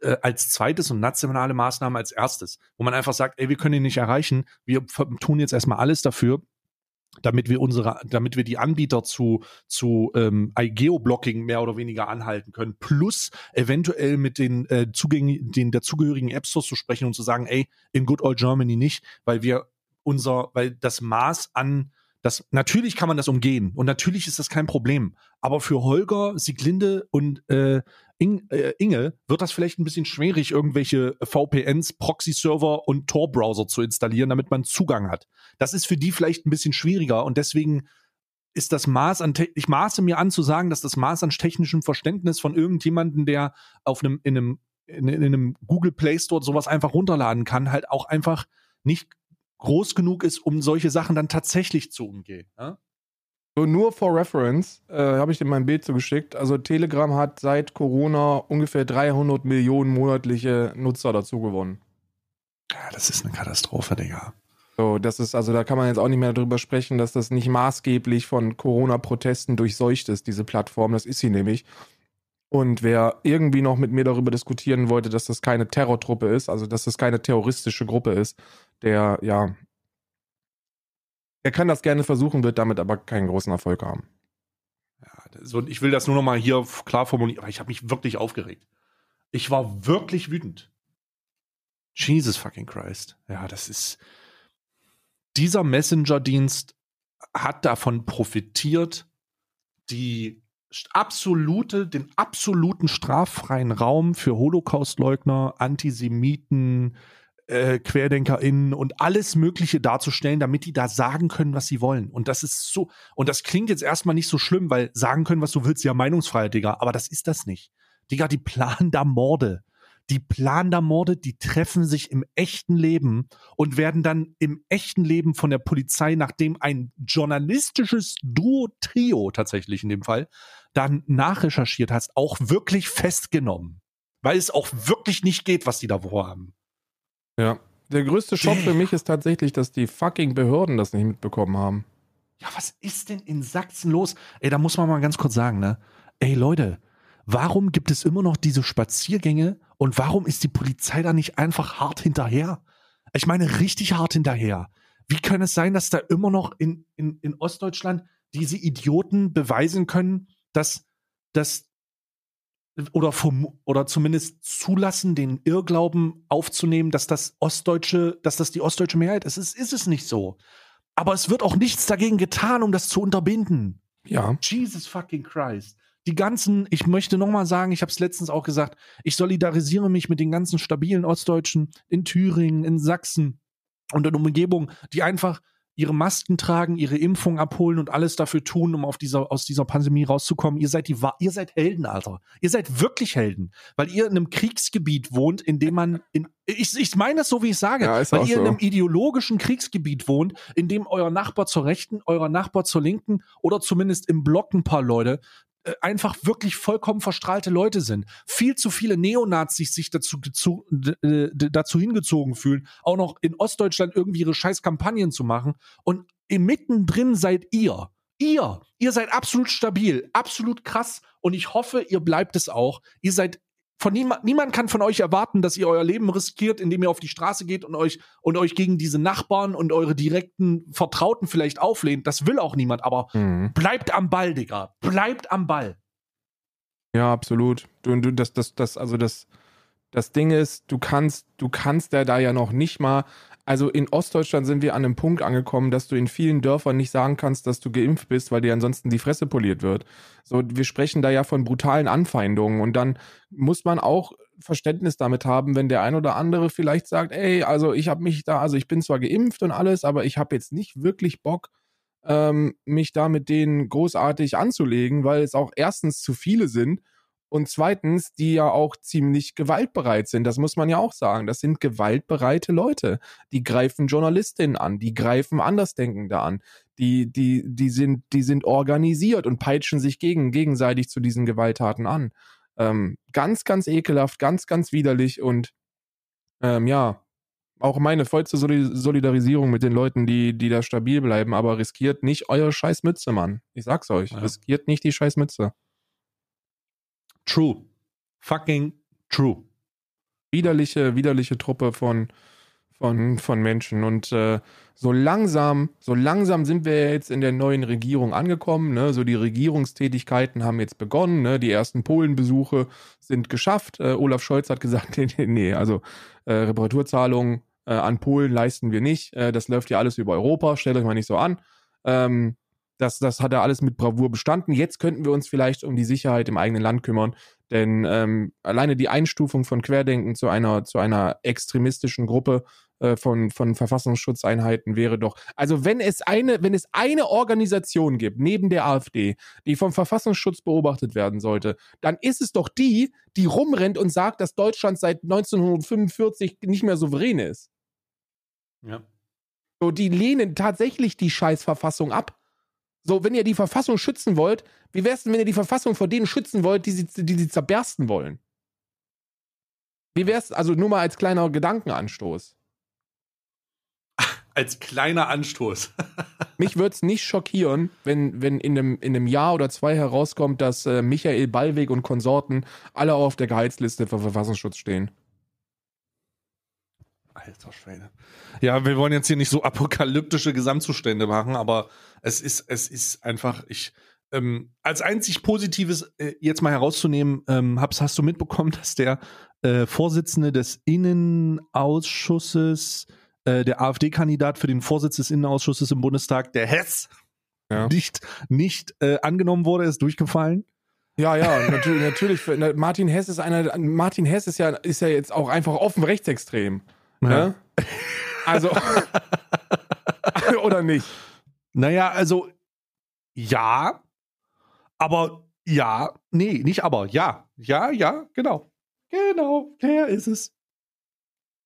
äh, als zweites und nationale Maßnahmen als erstes, wo man einfach sagt, ey, wir können ihn nicht erreichen, wir tun jetzt erstmal alles dafür, damit wir unsere, damit wir die Anbieter zu, zu ähm, Geoblocking mehr oder weniger anhalten können, plus eventuell mit den, äh, Zugäng den dazugehörigen App Stores zu sprechen und zu sagen, ey, in Good Old Germany nicht, weil wir unser, weil das Maß an das, natürlich kann man das umgehen und natürlich ist das kein Problem. Aber für Holger, Sieglinde und äh, Ing, äh, Inge wird das vielleicht ein bisschen schwierig, irgendwelche VPNs, Proxy-Server und Tor-Browser zu installieren, damit man Zugang hat. Das ist für die vielleicht ein bisschen schwieriger und deswegen ist das Maß an, ich maße mir an zu sagen, dass das Maß an technischem Verständnis von irgendjemandem, der auf einem, in einem, in, in einem Google Play Store sowas einfach runterladen kann, halt auch einfach nicht groß genug ist, um solche Sachen dann tatsächlich zu umgehen. Ja? So, nur for reference äh, habe ich dir mein Bild zugeschickt. Also Telegram hat seit Corona ungefähr 300 Millionen monatliche Nutzer dazu gewonnen. ja, das ist eine Katastrophe, Digga. So, das ist, also da kann man jetzt auch nicht mehr darüber sprechen, dass das nicht maßgeblich von Corona-Protesten durchseucht ist, diese Plattform. Das ist sie nämlich. Und wer irgendwie noch mit mir darüber diskutieren wollte, dass das keine Terrortruppe ist, also dass das keine terroristische Gruppe ist, der, ja, der kann das gerne versuchen, wird damit aber keinen großen Erfolg haben. Ja, so, ich will das nur noch mal hier klar formulieren, aber ich habe mich wirklich aufgeregt. Ich war wirklich wütend. Jesus fucking Christ. Ja, das ist. Dieser Messenger-Dienst hat davon profitiert, die absolute, den absoluten straffreien Raum für Holocaustleugner, Antisemiten, äh, QuerdenkerInnen und alles Mögliche darzustellen, damit die da sagen können, was sie wollen. Und das ist so, und das klingt jetzt erstmal nicht so schlimm, weil sagen können, was du willst, ja Meinungsfreiheit, Digga, aber das ist das nicht. Digga, die planen da Morde. die planen da Morde, die treffen sich im echten Leben und werden dann im echten Leben von der Polizei, nachdem ein journalistisches Duo-Trio tatsächlich in dem Fall, dann nachrecherchiert hast, auch wirklich festgenommen. Weil es auch wirklich nicht geht, was die da vorhaben. Ja. Der größte Schock für mich ist tatsächlich, dass die fucking Behörden das nicht mitbekommen haben. Ja, was ist denn in Sachsen los? Ey, da muss man mal ganz kurz sagen, ne? Ey, Leute, warum gibt es immer noch diese Spaziergänge und warum ist die Polizei da nicht einfach hart hinterher? Ich meine, richtig hart hinterher. Wie kann es sein, dass da immer noch in, in, in Ostdeutschland diese Idioten beweisen können, dass, dass oder, vom, oder zumindest zulassen, den Irrglauben aufzunehmen, dass das Ostdeutsche, dass das die ostdeutsche Mehrheit ist. Es ist es nicht so. Aber es wird auch nichts dagegen getan, um das zu unterbinden. Ja. Jesus fucking Christ. Die ganzen, ich möchte nochmal sagen, ich habe es letztens auch gesagt, ich solidarisiere mich mit den ganzen stabilen Ostdeutschen in Thüringen, in Sachsen und in Umgebung, die einfach ihre Masken tragen, ihre Impfung abholen und alles dafür tun, um auf dieser, aus dieser Pandemie rauszukommen. Ihr seid die, ihr seid Helden, Alter. Ihr seid wirklich Helden, weil ihr in einem Kriegsgebiet wohnt, in dem man, in, ich, ich meine das so, wie ich sage, Ja, weil ihr in so. einem ideologischen Kriegsgebiet wohnt, in dem euer Nachbar zur Rechten, euer Nachbar zur Linken oder zumindest im Block ein paar Leute einfach wirklich vollkommen verstrahlte Leute sind. Viel zu viele Neonazis sich dazu, äh, dazu hingezogen fühlen, auch noch in Ostdeutschland irgendwie ihre scheiß Kampagnen zu machen. Und mittendrin seid ihr. Ihr. Ihr seid absolut stabil, absolut krass. Und ich hoffe, ihr bleibt es auch. Ihr seid von niemand, niemand kann von euch erwarten, dass ihr euer Leben riskiert, indem ihr auf die Straße geht und euch und euch gegen diese Nachbarn und eure direkten Vertrauten vielleicht auflehnt. Das will auch niemand, aber Mhm. bleibt am Ball, Digga. Bleibt am Ball. Ja, absolut. Du, du, das, das, das, also das, das Ding ist, du kannst, du kannst ja da ja noch nicht mal, also in Ostdeutschland sind wir an einem Punkt angekommen, dass du in vielen Dörfern nicht sagen kannst, dass du geimpft bist, weil dir ansonsten die Fresse poliert wird. So, wir sprechen da ja von brutalen Anfeindungen und dann muss man auch Verständnis damit haben, wenn der ein oder andere vielleicht sagt, ey, also ich habe mich da, also ich bin zwar geimpft und alles, aber ich habe jetzt nicht wirklich Bock, ähm, mich da mit denen großartig anzulegen, weil es auch erstens zu viele sind und zweitens, die ja auch ziemlich gewaltbereit sind. Das muss man ja auch sagen. Das sind gewaltbereite Leute. Die greifen Journalistinnen an, die greifen Andersdenkende an, die, die, die sind, die sind organisiert und peitschen sich gegen, gegenseitig zu diesen Gewalttaten an. Ähm, ganz, ganz ekelhaft, ganz, ganz widerlich und ähm, ja, auch meine vollste Soli- Solidarisierung mit den Leuten, die, die da stabil bleiben, aber riskiert nicht euer scheiß Mütze, Mann. Ich sag's euch, Ja. riskiert nicht die scheiß Mütze. True. Fucking true. widerliche, widerliche Truppe von, von, von Menschen. Und äh, so langsam, so langsam sind wir jetzt in der neuen Regierung angekommen. Ne? So die Regierungstätigkeiten haben jetzt begonnen. Ne? Die ersten Polenbesuche sind geschafft. Äh, Olaf Scholz hat gesagt, [LAUGHS] nee, nee, also äh, Reparaturzahlungen äh, an Polen leisten wir nicht. Äh, das läuft ja alles über Europa. Stellt euch mal nicht so an. Ähm, das, das hat er alles mit Bravour bestanden. Jetzt könnten wir uns vielleicht um die Sicherheit im eigenen Land kümmern. Denn ähm, alleine die Einstufung von Querdenken zu einer, zu einer extremistischen Gruppe äh, von, von Verfassungsschutzeinheiten wäre doch. Also wenn es eine, wenn es eine Organisation gibt, neben der AfD, die vom Verfassungsschutz beobachtet werden sollte, dann ist es doch die, die rumrennt und sagt, dass Deutschland seit 1945 nicht mehr souverän ist. Ja. So, die lehnen tatsächlich die Scheißverfassung ab. So, wenn ihr die Verfassung schützen wollt, wie wär's denn, wenn ihr die Verfassung vor denen schützen wollt, die sie, die sie zerbersten wollen? Wie wär's, also nur mal als kleiner Gedankenanstoß. [LAUGHS] Als kleiner Anstoß. [LAUGHS] Mich würde es nicht schockieren, wenn, wenn in, einem, in einem Jahr oder zwei herauskommt, dass äh, Michael Ballweg und Konsorten alle auf der Gehaltsliste für Verfassungsschutz stehen. Alter Schwede. Ja, wir wollen jetzt hier nicht so apokalyptische Gesamtzustände machen, aber es ist, es ist einfach, ich, ähm, als einzig Positives äh, jetzt mal herauszunehmen, ähm, hab's, hast du mitbekommen, dass der äh, Vorsitzende des Innenausschusses, äh, der AfD-Kandidat für den Vorsitz des Innenausschusses im Bundestag, der Hess, Ja. nicht, nicht äh, angenommen wurde, ist durchgefallen. Ja, ja, natürlich, natürlich. Martin Hess ist einer, Martin Hess ist ja, ist ja jetzt auch einfach offen rechtsextrem. Ne? Also. [LAUGHS] oder nicht? Naja, also ja, aber ja, nee, nicht aber, ja, ja, ja, genau. Genau, der ist es.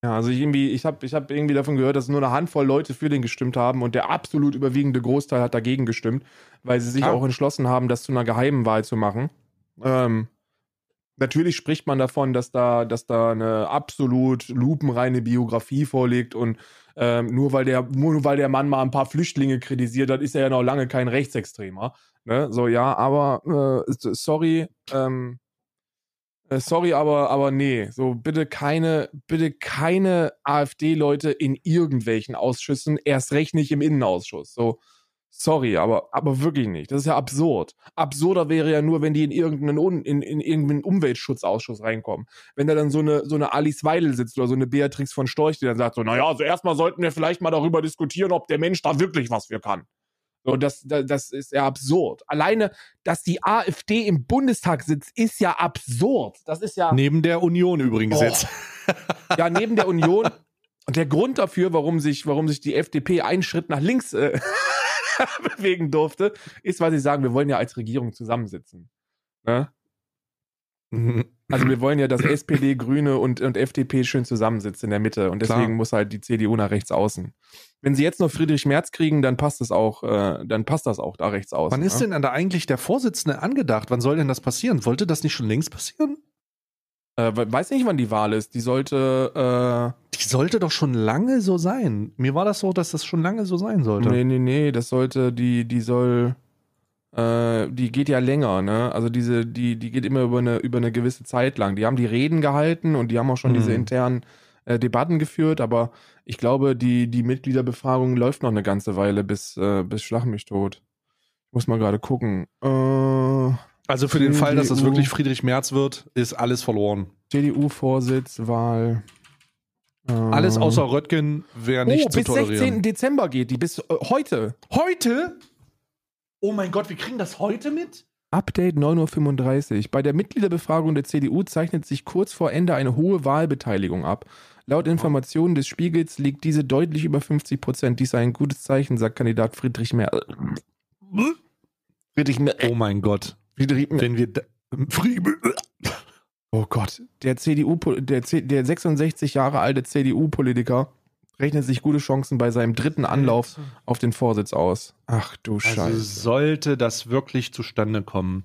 Ja, also ich irgendwie, ich habe ich hab irgendwie davon gehört, dass nur eine Handvoll Leute für den gestimmt haben und der absolut überwiegende Großteil hat dagegen gestimmt, weil sie sich Ah. auch entschlossen haben, das zu einer geheimen Wahl zu machen. Ähm, natürlich spricht man davon, dass da, dass da eine absolut lupenreine Biografie vorliegt und ähm, nur weil der, nur weil der Mann mal ein paar Flüchtlinge kritisiert hat, ist er ja noch lange kein Rechtsextremer. Ne? So, ja, aber äh, sorry, ähm, äh, sorry, aber, aber nee, so bitte keine, bitte keine AfD-Leute in irgendwelchen Ausschüssen, erst recht nicht im Innenausschuss. So, sorry, aber, aber wirklich nicht. Das ist ja absurd. Absurder wäre ja nur, wenn die in irgendeinen, Un in, in irgendeinen Umweltschutzausschuss reinkommen. Wenn da dann so eine, so eine Alice Weidel sitzt oder so eine Beatrix von Storch, die dann sagt so, naja, also erstmal sollten wir vielleicht mal darüber diskutieren, ob der Mensch da wirklich was für kann. So, das, das, das ist ja absurd. Alleine, dass die AfD im Bundestag sitzt, ist ja absurd. Das ist ja, Neben der Union übrigens Oh. jetzt. [LAUGHS] ja neben der Union. Und der Grund dafür, warum sich, warum sich die FDP einen Schritt nach links äh, [LAUGHS] bewegen durfte, ist, weil sie sagen, wir wollen ja als Regierung zusammensitzen. Ne? Also wir wollen ja, dass [LAUGHS] SPD, Grüne und, und FDP schön zusammensitzen in der Mitte und deswegen Klar. muss halt die CDU nach rechts außen. Wenn sie jetzt noch Friedrich Merz kriegen, dann passt das auch, äh, dann passt das auch da rechts außen. Wann ist ne? denn da eigentlich der Vorsitzende angedacht? Wann soll denn das passieren? Wollte das nicht schon längst passieren? Äh, we- weiß nicht, wann die Wahl ist. Die sollte, Die sollte doch schon lange so sein. Mir war das so, dass das schon lange so sein äh, sollte. nee, nee, nee, das sollte, die, die soll, äh, die geht ja länger, ne? Also diese, die, die geht immer über eine, über eine gewisse Zeit lang. Die haben die Reden gehalten und die haben auch schon Mhm. diese internen äh, Debatten geführt, aber ich glaube, die, die Mitgliederbefragung läuft noch eine ganze Weile bis, äh, bis Schlag mich tot. Ich muss mal gerade gucken. Äh, Also für den Fall, dass das CDU. wirklich Friedrich Merz wird, ist alles verloren. CDU-Vorsitz, Wahl. Äh, Alles außer Röttgen wäre nicht oh, zu bis tolerieren. 16. Dezember geht die, bis äh, heute. Heute? Oh mein Gott, wir kriegen das heute mit? Update 9.35 Uhr. Bei der Mitgliederbefragung der CDU zeichnet sich kurz vor Ende eine hohe Wahlbeteiligung ab. Laut Informationen des Spiegels liegt diese deutlich über 50 Prozent. Dies sei ein gutes Zeichen, sagt Kandidat Friedrich Merz. Friedrich Merz. Oh mein Gott. Wenn wir. da- Friede. Oh Gott. Der CDU, der, C- der 66 Jahre alte CDU-Politiker rechnet sich gute Chancen bei seinem dritten Anlauf auf den Vorsitz aus. Ach du Also Scheiße. sollte das wirklich zustande kommen,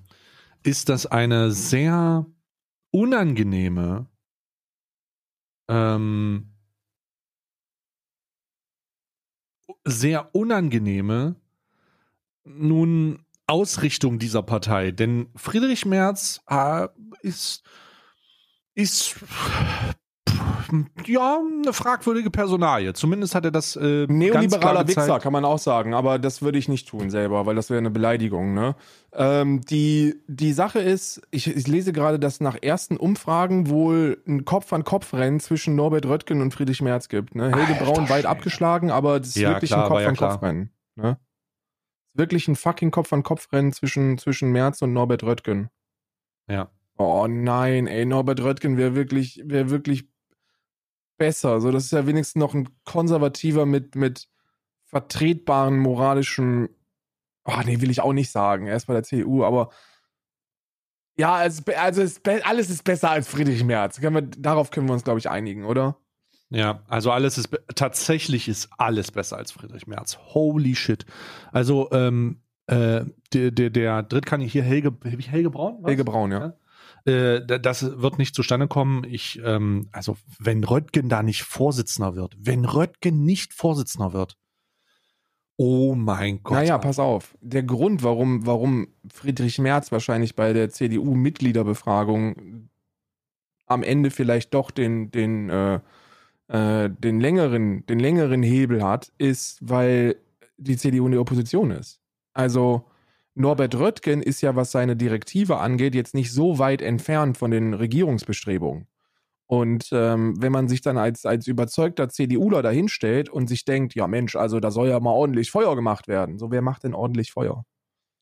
ist das eine sehr unangenehme ähm, sehr unangenehme nun Ausrichtung dieser Partei. Denn Friedrich Merz äh, ist, ist ja eine fragwürdige Personalie. Zumindest hat er das äh, Neoliberaler. Wichser, kann man auch sagen, aber das würde ich nicht tun selber, weil das wäre eine Beleidigung. Ne? Ähm, die, die Sache ist, ich, ich lese gerade, dass nach ersten Umfragen wohl ein Kopf-an-Kopf-Rennen zwischen Norbert Röttgen und Friedrich Merz gibt. Ne? Helge Alter Braun weit abgeschlagen, aber das ist Ja, wirklich klar, ein war ja. Kopf-an-Kopf-Rennen. Ne? Wirklich ein fucking Kopf-an-Kopf-Rennen zwischen, zwischen Merz und Norbert Röttgen. Ja. Oh nein, ey, Norbert Röttgen wäre wirklich, wäre wirklich besser. So, das ist ja wenigstens noch ein Konservativer mit, mit vertretbaren moralischen. Oh, nee, will ich auch nicht sagen. Er ist bei der CDU, aber. Ja, es, also es, alles ist besser als Friedrich Merz. Können wir, darauf können wir uns, glaube ich, einigen, oder? Ja, also alles ist tatsächlich ist alles besser als Friedrich Merz. Holy shit. Also ähm, äh, der, der, der Drittkandidat hier Helge Helge Braun. was? Helge Braun, ja. Äh, da- das wird nicht zustande kommen. Ich ähm, also wenn Röttgen da nicht Vorsitzender wird, wenn Röttgen nicht Vorsitzender wird. Oh mein Gott. naja, pass auf. Der Grund, warum, warum Friedrich Merz wahrscheinlich bei der CDU-Mitgliederbefragung am Ende vielleicht doch den, den, äh, äh, den, längeren, den längeren Hebel hat, ist, weil die CDU in der Opposition ist. Also Norbert Röttgen ist ja, was seine Direktive angeht, jetzt nicht so weit entfernt von den Regierungsbestrebungen. Und ähm, wenn man sich dann als, als überzeugter CDUler dahinstellt und sich denkt, ja Mensch, also da soll ja mal ordentlich Feuer gemacht werden. So, wer macht denn ordentlich Feuer?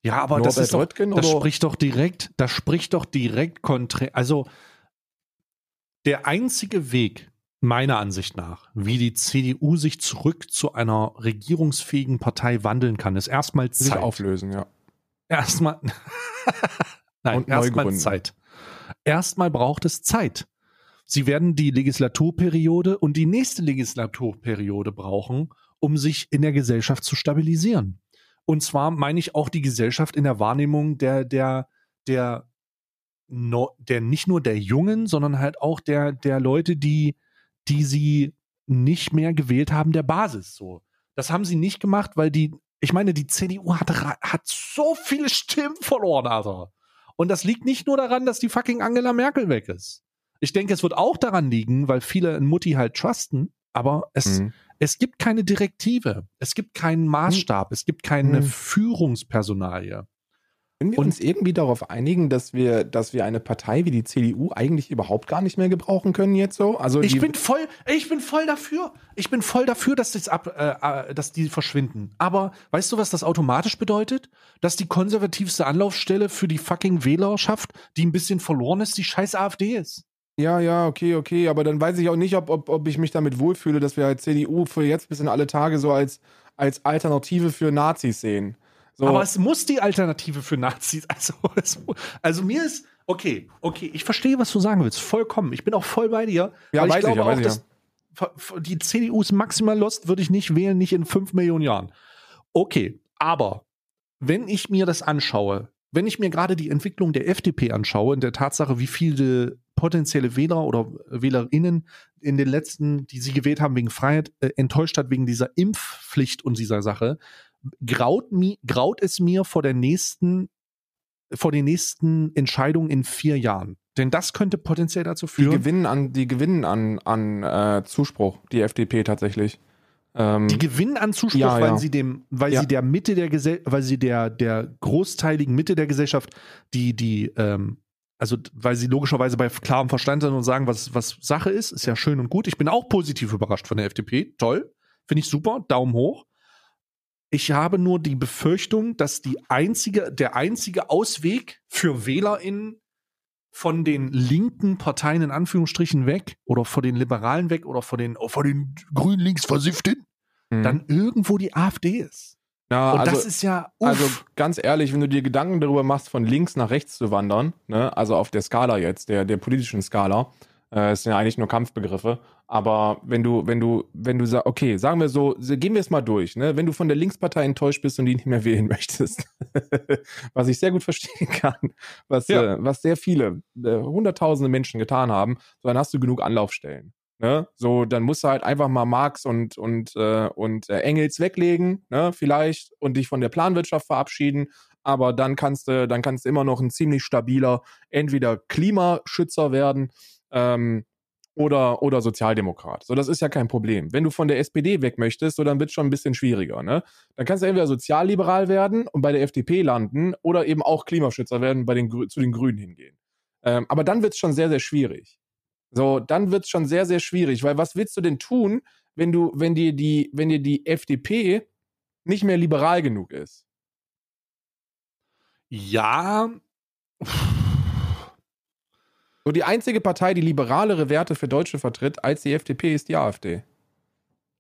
Ja, aber das Norbert ist doch, das spricht doch direkt, das spricht doch direkt konträ. Also der einzige Weg, meiner Ansicht nach, wie die CDU sich zurück zu einer regierungsfähigen Partei wandeln kann, ist erstmal Sich Zeit. auflösen, ja. Erstmal. [LAUGHS] Nein, erstmal. Zeit. Erstmal braucht es Zeit. sie werden die Legislaturperiode und die nächste Legislaturperiode brauchen, um sich in der Gesellschaft zu stabilisieren. Und zwar meine ich auch die Gesellschaft in der Wahrnehmung der, der, der, der nicht nur der Jungen, sondern halt auch der, der Leute, die, die sie nicht mehr gewählt haben, der Basis. So. Das haben sie nicht gemacht, weil die, ich meine, die CDU hat, hat so viele Stimmen verloren, Alter. Und das liegt nicht nur daran, dass die fucking Angela Merkel weg ist. Ich denke, es wird auch daran liegen, weil viele in Mutti halt trusten, aber es, mhm. es gibt keine Direktive, es gibt keinen Maßstab, es gibt keine mhm. Führungspersonalie. Können wir und uns irgendwie darauf einigen, dass wir, dass wir eine Partei wie die CDU eigentlich überhaupt gar nicht mehr gebrauchen können jetzt so? Also ich bin voll, ich bin voll dafür. Ich bin voll dafür, dass das ab, äh, äh, dass die verschwinden. Aber weißt du, was das automatisch bedeutet? Dass die konservativste Anlaufstelle für die fucking Wählerschaft, die ein bisschen verloren ist, die scheiß AfD ist. Ja, ja, okay, okay, aber dann weiß ich auch nicht, ob, ob, ob ich mich damit wohlfühle, dass wir als CDU für jetzt bis in alle Tage so als, als Alternative für Nazis sehen. So. Aber es muss die Alternative für Nazis. [LAUGHS] Also, es, also mir ist, okay, okay, ich verstehe, was du sagen willst. Vollkommen. Ich bin auch voll bei dir. Ja, weiß ich glaube ich, ja, auch, dass die CDU ist maximal lost, würde ich nicht wählen, nicht in fünf Millionen Jahren. Okay, aber wenn ich mir das anschaue, wenn ich mir gerade die Entwicklung der FDP anschaue, in der Tatsache, wie viele potenzielle Wähler oder WählerInnen in den letzten, die sie gewählt haben wegen Freiheit, äh, enttäuscht hat wegen dieser Impfpflicht und dieser Sache, graut, mi, graut es mir vor der nächsten, vor den nächsten Entscheidungen in vier Jahren. Denn das könnte potenziell dazu führen. Die gewinnen an, die gewinnen an, an äh, Zuspruch, die FDP tatsächlich. Ähm, die gewinnen an Zuspruch, ja, weil ja. sie dem, weil ja. sie der Mitte der Gesell weil sie der, der großteiligen Mitte der Gesellschaft, die, die, ähm, also weil sie logischerweise bei klarem Verstand sind und sagen, was, was Sache ist, ist ja schön und gut. Ich bin auch positiv überrascht von der FDP. Toll. Finde ich super. Daumen hoch. Ich habe nur die Befürchtung, dass die einzige, der einzige Ausweg für WählerInnen von den linken Parteien in Anführungsstrichen weg oder vor den Liberalen weg oder vor den, vor den grün links versifften, mhm. dann irgendwo die AfD ist. Ja, Und also, das ist ja. Uff. Also ganz ehrlich, wenn du dir Gedanken darüber machst, von links nach rechts zu wandern, ne, also auf der Skala jetzt, der, der politischen Skala, äh, es sind ja eigentlich nur Kampfbegriffe. Aber wenn du, wenn du, wenn du sagst, okay, sagen wir so, gehen wir es mal durch, ne? Wenn du von der Linkspartei enttäuscht bist und die nicht mehr [LAUGHS] wählen möchtest, [LAUGHS] was ich sehr gut verstehen kann, was, ja. äh, was sehr viele, äh, hunderttausende Menschen getan haben, so dann hast du genug Anlaufstellen. Ne? So, dann musst du halt einfach mal Marx und, und, äh, und äh, Engels weglegen, ne? vielleicht, und dich von der Planwirtschaft verabschieden. Aber dann kannst du, dann kannst du immer noch ein ziemlich stabiler, entweder Klimaschützer werden ähm, oder, oder Sozialdemokrat. So, das ist ja kein Problem. Wenn du von der SPD weg möchtest, so dann wird es schon ein bisschen schwieriger. Ne? Dann kannst du entweder sozialliberal werden und bei der FDP landen oder eben auch Klimaschützer werden und bei den, zu den Grünen hingehen. Ähm, aber dann wird es schon sehr, sehr schwierig. So, dann wird es schon sehr, sehr schwierig, weil was willst du denn tun, wenn du, wenn dir die, wenn dir die FDP nicht mehr liberal genug ist? Ja. So die einzige Partei, die liberalere Werte für Deutsche vertritt als die FDP, ist die AfD.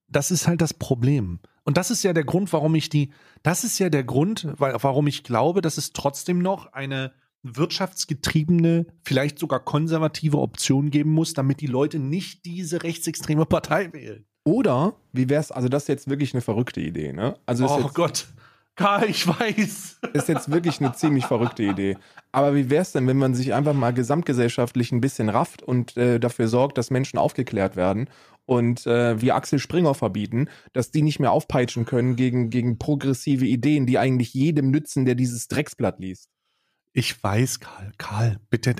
Das ist halt das Problem. Und das ist ja der Grund, warum ich die, das ist ja der Grund, warum ich glaube, dass es trotzdem noch eine wirtschaftsgetriebene, vielleicht sogar konservative Option geben muss, damit die Leute nicht diese rechtsextreme Partei wählen. Oder, wie wär's, also das ist jetzt wirklich eine verrückte Idee, ne? Also oh Gott. Karl, ich weiß. Ist jetzt wirklich eine ziemlich verrückte Idee. Aber wie wäre es denn, wenn man sich einfach mal gesamtgesellschaftlich ein bisschen rafft und äh, dafür sorgt, dass Menschen aufgeklärt werden und äh, wie Axel Springer verbieten, dass die nicht mehr aufpeitschen können gegen, gegen progressive Ideen, die eigentlich jedem nützen, der dieses Drecksblatt liest? Ich weiß, Karl, Karl, bitte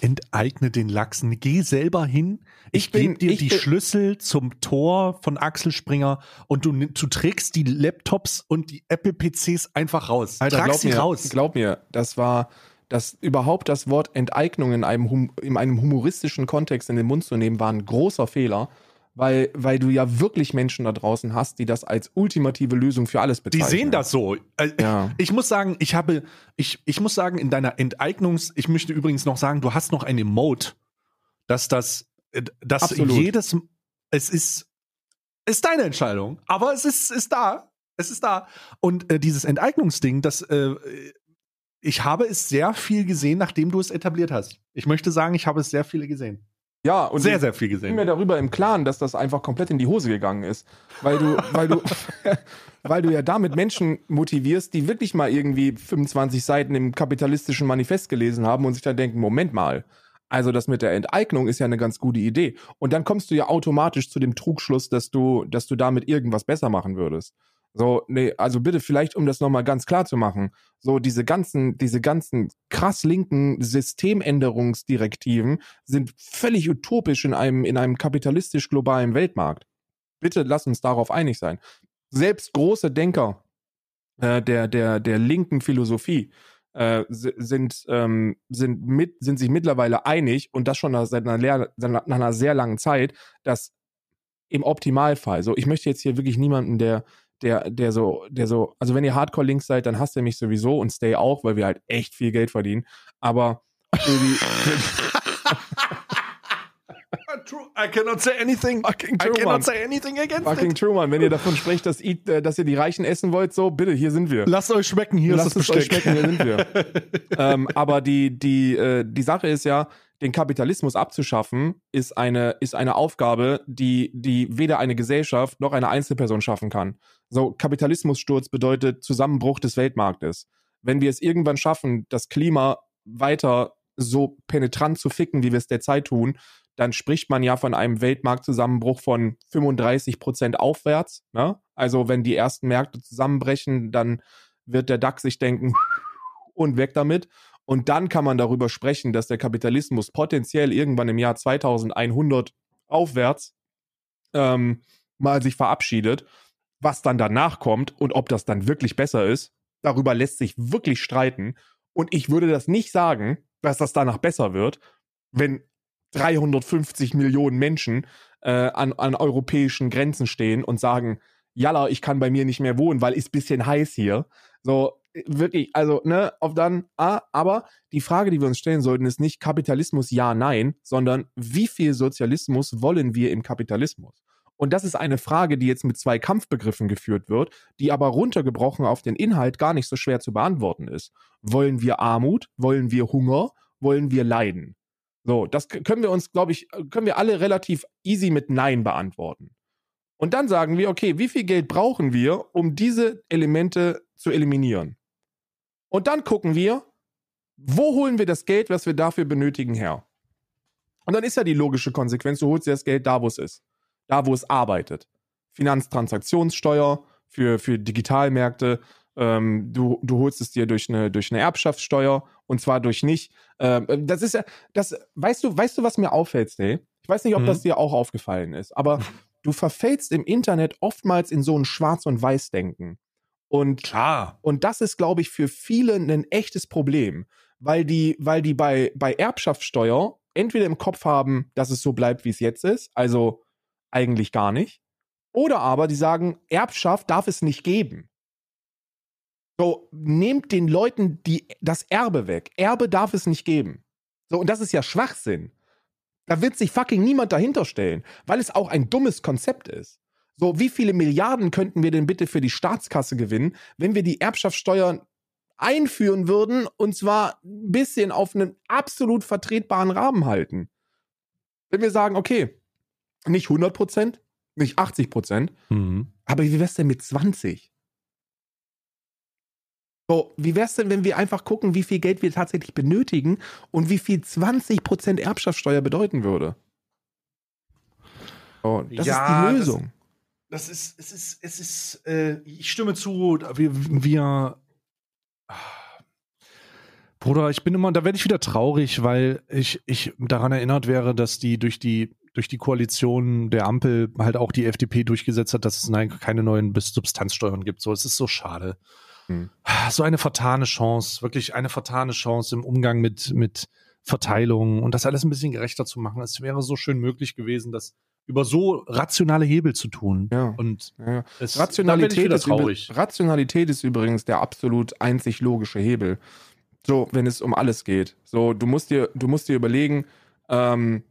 enteigne den Lachsen. Geh selber hin. Ich, ich gebe dir die Schlüssel zum Tor von Axel Springer und du, du trägst die Laptops und die Apple-PCs einfach raus. Alter, Trag glaub sie mir, raus. Glaub mir, das war, dass überhaupt das Wort Enteignung in einem, in einem humoristischen Kontext in den Mund zu nehmen, war ein großer Fehler weil, weil du ja wirklich Menschen da draußen hast, die das als ultimative Lösung für alles bezeichnen. Die sehen das so. Äh, ja. Ich muss sagen, ich habe, ich, ich muss sagen, in deiner Enteignungs, ich möchte übrigens noch sagen, du hast noch ein Emote, dass das, äh, dass Absolut. jedes, es ist, ist deine Entscheidung, aber es ist, ist da. Es ist da. Und äh, dieses Enteignungsding, das, äh, ich habe es sehr viel gesehen, nachdem du es etabliert hast. Ich möchte sagen, ich habe es sehr viele gesehen. Ja, und sehr, ich sehr viel bin gesehen. mir darüber im Klaren, dass das einfach komplett in die Hose gegangen ist. Weil du, [LAUGHS] weil du, [LAUGHS] weil du ja damit Menschen motivierst, die wirklich mal irgendwie 25 Seiten im kapitalistischen Manifest gelesen haben und sich dann denken, Moment mal. Also das mit der Enteignung ist ja eine ganz gute Idee. Und dann kommst du ja automatisch zu dem Trugschluss, dass du, dass du damit irgendwas besser machen würdest. So, nee, also bitte vielleicht, um das nochmal ganz klar zu machen, so diese ganzen, diese ganzen krass linken Systemänderungsdirektiven sind völlig utopisch in einem, in einem kapitalistisch globalen Weltmarkt. Bitte lass uns darauf einig sein. Selbst große Denker äh, der, der, der linken Philosophie äh, si- sind, ähm, sind, mit, sind sich mittlerweile einig und das schon seit einer, nach einer sehr langen Zeit, dass im Optimalfall, so ich möchte jetzt hier wirklich niemanden, der, der, der so, der so, also wenn ihr Hardcore-Links seid, dann hasst ihr mich sowieso und Stay auch, weil wir halt echt viel Geld verdienen. Aber für [LAUGHS] True. I cannot say anything. Fucking I true, cannot Mann. say anything against Fucking it. true, Mann. Wenn ihr davon sprecht, dass, ihr- äh, dass ihr die Reichen essen wollt, so, bitte, hier sind wir. Lasst euch schmecken, hier Lasst ist das es euch Besteck. schmecken, hier sind wir. [LAUGHS] ähm, aber die, die, äh, die Sache ist ja, den Kapitalismus abzuschaffen, ist eine, ist eine Aufgabe, die, die weder eine Gesellschaft noch eine Einzelperson schaffen kann. So, Kapitalismussturz bedeutet Zusammenbruch des Weltmarktes. Wenn wir es irgendwann schaffen, das Klima weiter so penetrant zu ficken, wie wir es derzeit tun, dann spricht man ja von einem Weltmarktzusammenbruch von 35 Prozent aufwärts. Ne? Also wenn die ersten Märkte zusammenbrechen, dann wird der DAX sich denken [LAUGHS] und weg damit. Und dann kann man darüber sprechen, dass der Kapitalismus potenziell irgendwann im Jahr 2100 aufwärts ähm, mal sich verabschiedet. Was dann danach kommt und ob das dann wirklich besser ist, darüber lässt sich wirklich streiten. Und ich würde das nicht sagen, dass das danach besser wird, wenn 350 Millionen Menschen äh, an, an europäischen Grenzen stehen und sagen, Jalla, ich kann bei mir nicht mehr wohnen, weil ist bisschen heiß hier. So, wirklich, also, ne, auf dann, ah, aber die Frage, die wir uns stellen sollten, ist nicht Kapitalismus ja, nein, sondern wie viel Sozialismus wollen wir im Kapitalismus? Und das ist eine Frage, die jetzt mit zwei Kampfbegriffen geführt wird, die aber runtergebrochen auf den Inhalt gar nicht so schwer zu beantworten ist. Wollen wir Armut? Wollen wir Hunger? Wollen wir Leiden? So, das können wir uns, glaube ich, äh, können wir alle relativ easy mit Nein beantworten. Und dann sagen wir, okay, wie viel Geld brauchen wir, um diese Elemente zu eliminieren? Und dann gucken wir, wo holen wir das Geld, was wir dafür benötigen, her? Und dann ist ja die logische Konsequenz, du holst dir das Geld da, wo es ist. Da, wo es arbeitet. Finanztransaktionssteuer für, für Digitalmärkte. Ähm, du, du holst es dir durch eine, durch eine Erbschaftssteuer und zwar durch nicht. Ähm, das ist ja, das, weißt du, weißt du, was mir auffällt, Stay? Ich weiß nicht, ob Mhm. das dir auch aufgefallen ist, aber [LAUGHS] du verfällst im Internet oftmals in so ein Schwarz- und Weiß-Denken. Und Klar. und das ist, glaube ich, für viele ein echtes Problem, weil die, weil die bei, bei Erbschaftssteuer entweder im Kopf haben, dass es so bleibt, wie es jetzt ist, also eigentlich gar nicht, oder aber die sagen, Erbschaft darf es nicht geben. So, nehmt den Leuten die, das Erbe weg. Erbe darf es nicht geben. So, und das ist ja Schwachsinn. Da wird sich fucking niemand dahinter stellen, weil es auch ein dummes Konzept ist. So, wie viele Milliarden könnten wir denn bitte für die Staatskasse gewinnen, wenn wir die Erbschaftssteuer einführen würden und zwar ein bisschen auf einen absolut vertretbaren Rahmen halten? Wenn wir sagen, okay, nicht 100 Prozent, nicht 80 Prozent, Mhm. aber wie wär's denn mit 20? So, wie wär's denn, wenn wir einfach gucken, wie viel Geld wir tatsächlich benötigen und wie viel 20% Erbschaftssteuer bedeuten würde? So, das Ja, ist die das- Lösung. Das ist, es ist, es ist, äh, ich stimme zu, wir, wir Bruder, ich bin immer, da werde ich wieder traurig, weil ich, ich daran erinnert wäre, dass die durch die, durch die Koalition der Ampel halt auch die FDP durchgesetzt hat, dass es nein, keine neuen Substanzsteuern gibt. So, es ist so schade. Hm. So eine vertane Chance, wirklich eine vertane Chance im Umgang mit, mit Verteilung und das alles ein bisschen gerechter zu machen. Es wäre so schön möglich gewesen, das über so rationale Hebel zu tun. Ja. Und Ja. es, Rationalität, ist traurig. Rationalität ist übrigens der absolut einzig logische Hebel. So, wenn es um alles geht. So, du musst dir, du musst dir überlegen, ähm,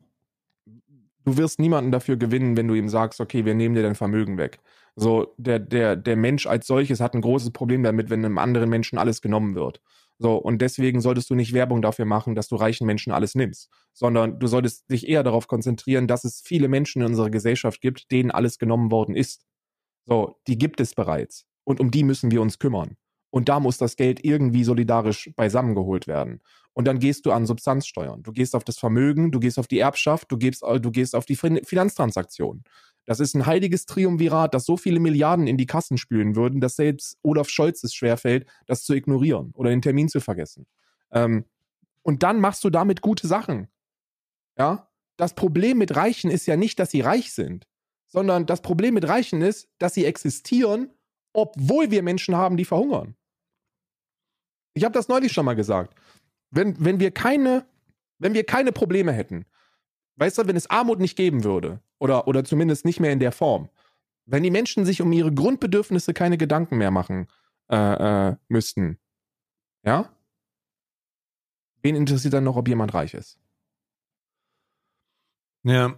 du wirst niemanden dafür gewinnen, wenn du ihm sagst, okay, wir nehmen dir dein Vermögen weg. So, der, der, der Mensch als solches hat ein großes Problem damit, wenn einem anderen Menschen alles genommen wird. So, und deswegen solltest du nicht Werbung dafür machen, dass du reichen Menschen alles nimmst, sondern du solltest dich eher darauf konzentrieren, dass es viele Menschen in unserer Gesellschaft gibt, denen alles genommen worden ist. So, die gibt es bereits. Und um die müssen wir uns kümmern. Und da muss das Geld irgendwie solidarisch beisammengeholt werden. Und dann gehst du an Substanzsteuern. Du gehst auf das Vermögen, du gehst auf die Erbschaft, du gehst, du gehst auf die Finanztransaktionen. Das ist ein heiliges Triumvirat, das so viele Milliarden in die Kassen spülen würden, dass selbst Olaf Scholz es schwerfällt, das zu ignorieren oder den Termin zu vergessen. Ähm, und dann machst du damit gute Sachen. Ja? Das Problem mit Reichen ist ja nicht, dass sie reich sind, sondern das Problem mit Reichen ist, dass sie existieren, obwohl wir Menschen haben, die verhungern. Ich habe das neulich schon mal gesagt. Wenn, wenn, wir keine, wenn wir keine Probleme hätten, weißt du, wenn es Armut nicht geben würde, oder, oder zumindest nicht mehr in der Form, wenn die Menschen sich um ihre Grundbedürfnisse keine Gedanken mehr machen äh, äh, müssten, ja? Wen interessiert dann noch, ob jemand reich ist? Ja,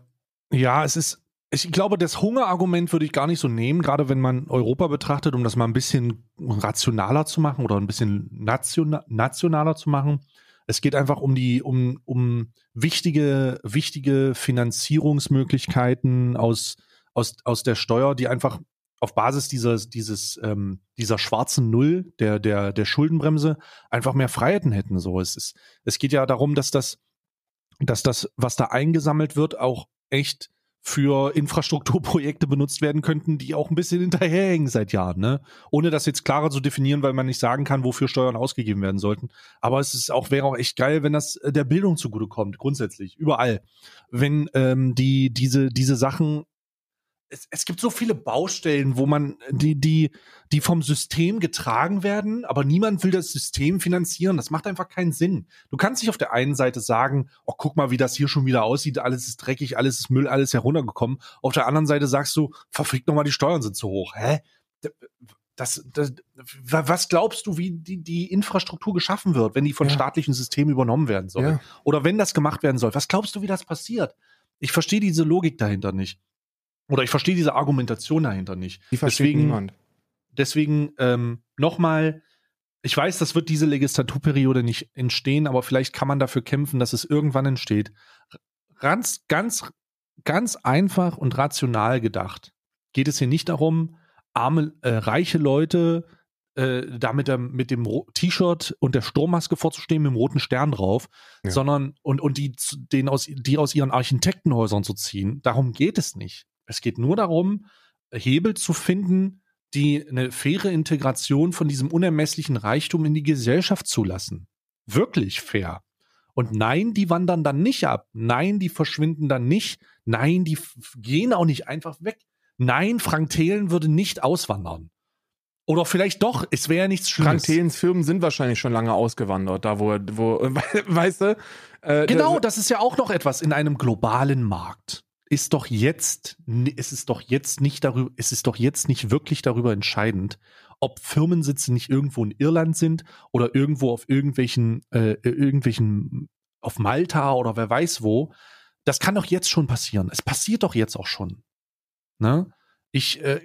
ja, es ist, ich glaube, das Hungerargument würde ich gar nicht so nehmen, gerade wenn man Europa betrachtet, um das mal ein bisschen rationaler zu machen oder ein bisschen nationa nationaler zu machen. Es geht einfach um die, um, um wichtige, wichtige Finanzierungsmöglichkeiten aus, aus, aus der Steuer, die einfach auf Basis dieses, dieses, ähm, dieser schwarzen Null, der, der, der Schuldenbremse, einfach mehr Freiheiten hätten. So, es ist, es geht ja darum, dass das, dass das, was da eingesammelt wird, auch echt für Infrastrukturprojekte [LAUGHS] benutzt werden könnten, die auch ein bisschen hinterherhängen seit Jahren, ne? Ohne das jetzt klarer zu definieren, weil man nicht sagen kann, wofür Steuern ausgegeben werden sollten. Aber es ist auch, wäre auch echt geil, wenn das äh, der Bildung zugutekommt, grundsätzlich, überall. Wenn ähm, die, diese, diese Sachen es, es gibt so viele Baustellen, wo man, die, die, die vom System getragen werden, aber niemand will das System finanzieren. Das macht einfach keinen Sinn. Du kannst nicht auf der einen Seite sagen, oh, guck mal, wie das hier schon wieder aussieht, alles ist dreckig, alles ist Müll, alles heruntergekommen. Auf der anderen Seite sagst du, verfickt nochmal, die Steuern sind zu hoch. Hä? Das, das, was glaubst du, wie die, die Infrastruktur geschaffen wird, wenn die von ja. staatlichen Systemen übernommen werden soll? Ja. Oder wenn das gemacht werden soll? Was glaubst du, wie das passiert? Ich verstehe diese Logik dahinter nicht. Oder ich verstehe diese Argumentation dahinter nicht. Die versteht deswegen, niemand. Deswegen ähm, nochmal, ich weiß, das wird diese Legislaturperiode nicht entstehen, aber vielleicht kann man dafür kämpfen, dass es irgendwann entsteht. Ganz, ganz, ganz einfach und rational gedacht geht es hier nicht darum, arme, äh, reiche Leute äh, da mit, der, mit dem T-Shirt und der Sturmmaske vorzustehen mit dem roten Stern drauf, ja. sondern und, und die, den aus, die aus ihren Architektenhäusern zu ziehen. Darum geht es nicht. Es geht nur darum, Hebel zu finden, die eine faire Integration von diesem unermesslichen Reichtum in die Gesellschaft zulassen. Wirklich fair. Und nein, die wandern dann nicht ab. Nein, die verschwinden dann nicht. Nein, die gehen auch nicht einfach weg. Nein, Frank Thelen würde nicht auswandern. Oder vielleicht doch, es wäre ja nichts Schlimmes. Frank Thelens Firmen sind wahrscheinlich schon lange ausgewandert, da wo, wo [LAUGHS] weißt du? Äh, genau, das ist ja auch noch etwas in einem globalen Markt ist doch jetzt, es ist doch jetzt nicht darüber, es ist doch jetzt nicht wirklich darüber entscheidend, ob Firmensitze nicht irgendwo in Irland sind oder irgendwo auf irgendwelchen, äh, irgendwelchen, auf Malta oder wer weiß wo. Das kann doch jetzt schon passieren. Es passiert doch jetzt auch schon. Ne? Ich, äh,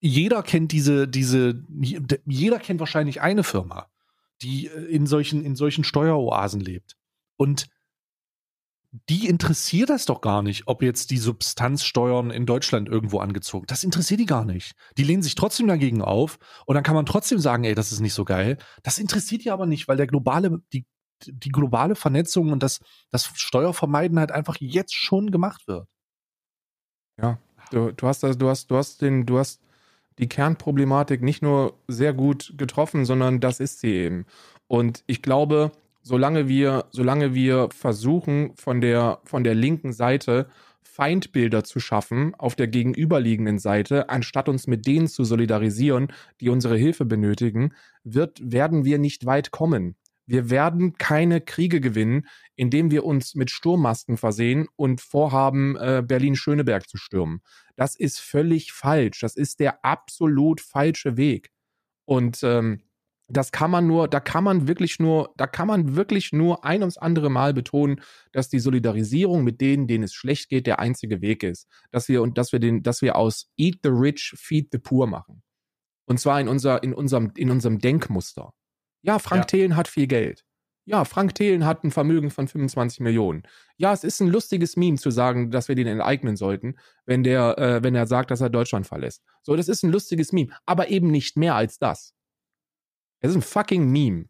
jeder kennt diese, diese, jeder kennt wahrscheinlich eine Firma, die äh, in solchen, in solchen Steueroasen lebt. Und die interessiert das doch gar nicht, ob jetzt die Substanzsteuern in Deutschland irgendwo angezogen. Das interessiert die gar nicht. Die lehnen sich trotzdem dagegen auf und dann kann man trotzdem sagen, ey, das ist nicht so geil. Das interessiert die aber nicht, weil der globale, die, die globale Vernetzung und das, das Steuervermeiden halt einfach jetzt schon gemacht wird. Ja, du, du hast das, du hast, du hast den, du hast die Kernproblematik nicht nur sehr gut getroffen, sondern das ist sie eben. Und ich glaube, solange wir, solange wir versuchen, von der, von der linken Seite Feindbilder zu schaffen auf der gegenüberliegenden Seite, anstatt uns mit denen zu solidarisieren, die unsere Hilfe benötigen, wird, werden wir nicht weit kommen. Wir werden keine Kriege gewinnen, indem wir uns mit Sturmmasken versehen und vorhaben, äh, Berlin-Schöneberg zu stürmen. Das ist völlig falsch. Das ist der absolut falsche Weg. Und ähm, das kann man nur, da kann man wirklich nur, da kann man wirklich nur ein ums andere Mal betonen, dass die Solidarisierung mit denen, denen es schlecht geht, der einzige Weg ist. Dass wir und dass wir den, dass wir aus Eat the Rich, Feed the Poor machen. Und zwar in unser, in unserem, in unserem Denkmuster. Ja, Frank Ja. Thelen hat viel Geld. Ja, Frank Thelen hat ein Vermögen von 25 Millionen. Ja, es ist ein lustiges Meme zu sagen, dass wir den enteignen sollten, wenn der, äh, wenn er sagt, dass er Deutschland verlässt. So, das ist ein lustiges Meme, aber eben nicht mehr als das. Es ist ein fucking Meme.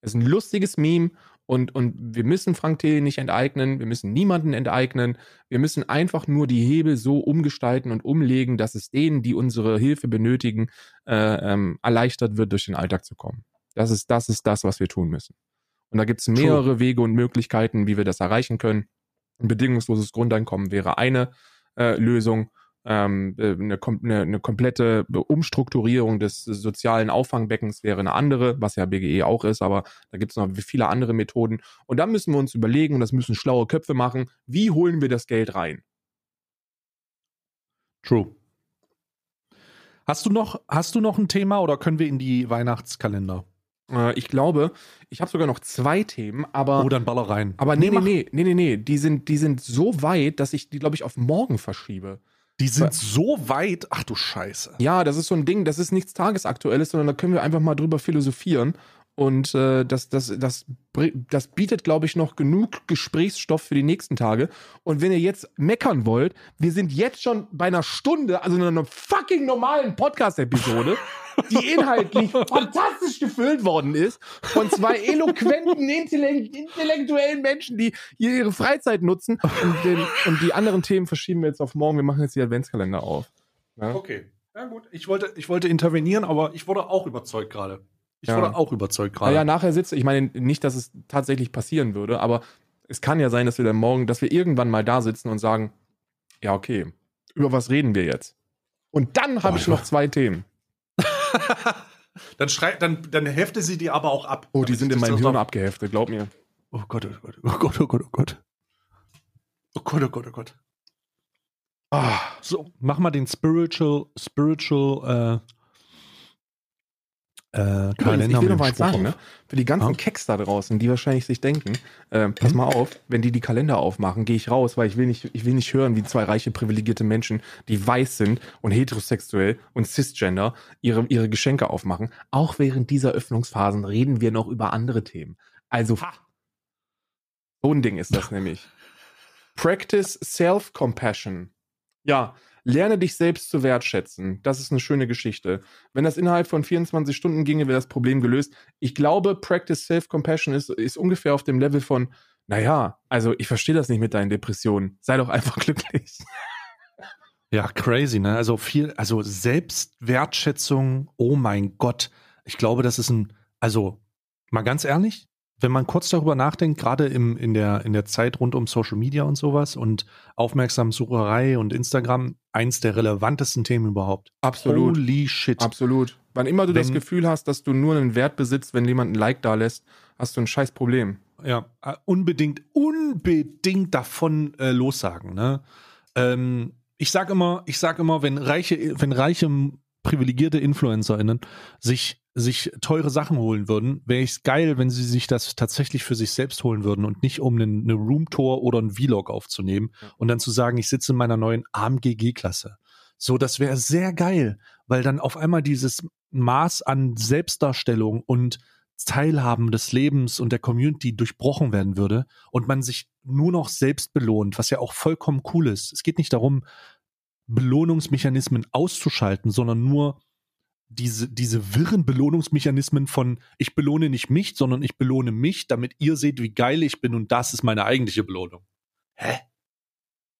Es ist ein lustiges Meme und, und wir müssen Frank Thelen nicht enteignen, wir müssen niemanden enteignen, wir müssen einfach nur die Hebel so umgestalten und umlegen, dass es denen, die unsere Hilfe benötigen, äh, ähm, erleichtert wird, durch den Alltag zu kommen. Das ist, das ist das, was wir tun müssen. Und da gibt es mehrere Wege und Möglichkeiten, wie wir das erreichen können. Ein bedingungsloses Grundeinkommen wäre eine äh, Lösung. Ähm, äh, eine, eine, eine komplette Umstrukturierung des sozialen Auffangbeckens wäre eine andere, was ja BGE auch ist, aber da gibt es noch viele andere Methoden. Und dann müssen wir uns überlegen, und das müssen schlaue Köpfe machen, wie holen wir das Geld rein? True. Hast du noch, hast du noch ein Thema oder können wir in die Weihnachtskalender? Äh, ich glaube, ich habe sogar noch zwei Themen, aber. Oder ein Baller rein. Aber nee, nee, nee, nee, nee, nee. Die sind, die sind so weit, dass ich die, glaube ich, auf morgen verschiebe. Die sind so weit. Ach du Scheiße. Ja, das ist so ein Ding, das ist nichts Tagesaktuelles, sondern da können wir einfach mal drüber philosophieren. Und äh, das, das, das, das bietet, glaube ich, noch genug Gesprächsstoff für die nächsten Tage. Und wenn ihr jetzt meckern wollt, wir sind jetzt schon bei einer Stunde, also einer fucking normalen Podcast-Episode, die [LAUGHS] inhaltlich fantastisch gefüllt worden ist von zwei eloquenten, intellekt intellektuellen Menschen, die hier ihre Freizeit nutzen. Und, den, und die anderen Themen verschieben wir jetzt auf morgen. Wir machen jetzt die Adventskalender auf. Ja? Okay. Ja, gut. Ich wollte, ich wollte intervenieren, aber ich wurde auch überzeugt gerade. Ich Ja. wurde auch überzeugt gerade. Naja, nachher sitze ich meine nicht, dass es tatsächlich passieren würde, aber es kann ja sein, dass wir dann morgen, dass wir irgendwann mal da sitzen und sagen, ja, okay, über was reden wir jetzt? Und dann habe ich noch zwei Themen. [LAUGHS] dann, schrei, dann, dann hefte sie die aber auch ab. Oh, die sind in meinem Hirn abgeheftet, glaub mir. Oh Gott, oh Gott, oh Gott, oh Gott, oh Gott. Oh Gott, oh Gott, oh Gott. Ah, So, mach mal den Spiritual, Spiritual, äh, äh, Übrigens, ich will noch eins sagen, ne? Für die ganzen Ja. Keks da draußen, die wahrscheinlich sich denken, äh, pass Hm? mal auf, wenn die die Kalender aufmachen, gehe ich raus, weil ich will nicht, ich will nicht hören, wie zwei reiche, privilegierte Menschen, die weiß sind und heterosexuell und cisgender, ihre, ihre Geschenke aufmachen. Auch während dieser Öffnungsphasen reden wir noch über andere Themen. Also, so ein Ding ist das [LAUGHS] nämlich. Practice Self-Compassion. Ja, lerne dich selbst zu wertschätzen. Das ist eine schöne Geschichte. Wenn das innerhalb von 24 Stunden ginge, wäre das Problem gelöst. Ich glaube, Practice Self-Compassion ist, ist ungefähr auf dem Level von, naja, also ich verstehe das nicht mit deinen Depressionen. Sei doch einfach [LAUGHS] glücklich. Ja, crazy, ne? Also viel, also Selbstwertschätzung, oh mein Gott. Ich glaube, das ist ein, also mal ganz ehrlich, wenn man kurz darüber nachdenkt, gerade im, in, der, in der Zeit rund um Social Media und sowas und Aufmerksamsucherei und Instagram, eins der relevantesten Themen überhaupt. Absolut. Holy shit. Absolut. Wann immer du das Wenn- Gefühl hast, dass du nur einen Wert besitzt, wenn jemand ein Like da lässt, hast du ein scheiß Problem. Ja, äh, unbedingt, unbedingt davon äh, lossagen. Ne? Ähm, ich sag immer, ich sag immer, wenn reiche, wenn reiche privilegierte InfluencerInnen sich sich teure Sachen holen würden, wäre es geil, wenn sie sich das tatsächlich für sich selbst holen würden und nicht um einen, eine Roomtour oder einen Vlog aufzunehmen und dann zu sagen, ich sitze in meiner neuen AMG-G-Klasse. So, das wäre sehr geil, weil dann auf einmal dieses Maß an Selbstdarstellung und Teilhaben des Lebens und der Community durchbrochen werden würde und man sich nur noch selbst belohnt, was ja auch vollkommen cool ist. Es geht nicht darum, Belohnungsmechanismen auszuschalten, sondern nur diese, diese wirren Belohnungsmechanismen von ich belohne nicht mich, sondern ich belohne mich, damit ihr seht, wie geil ich bin und das ist meine eigentliche Belohnung. Hä?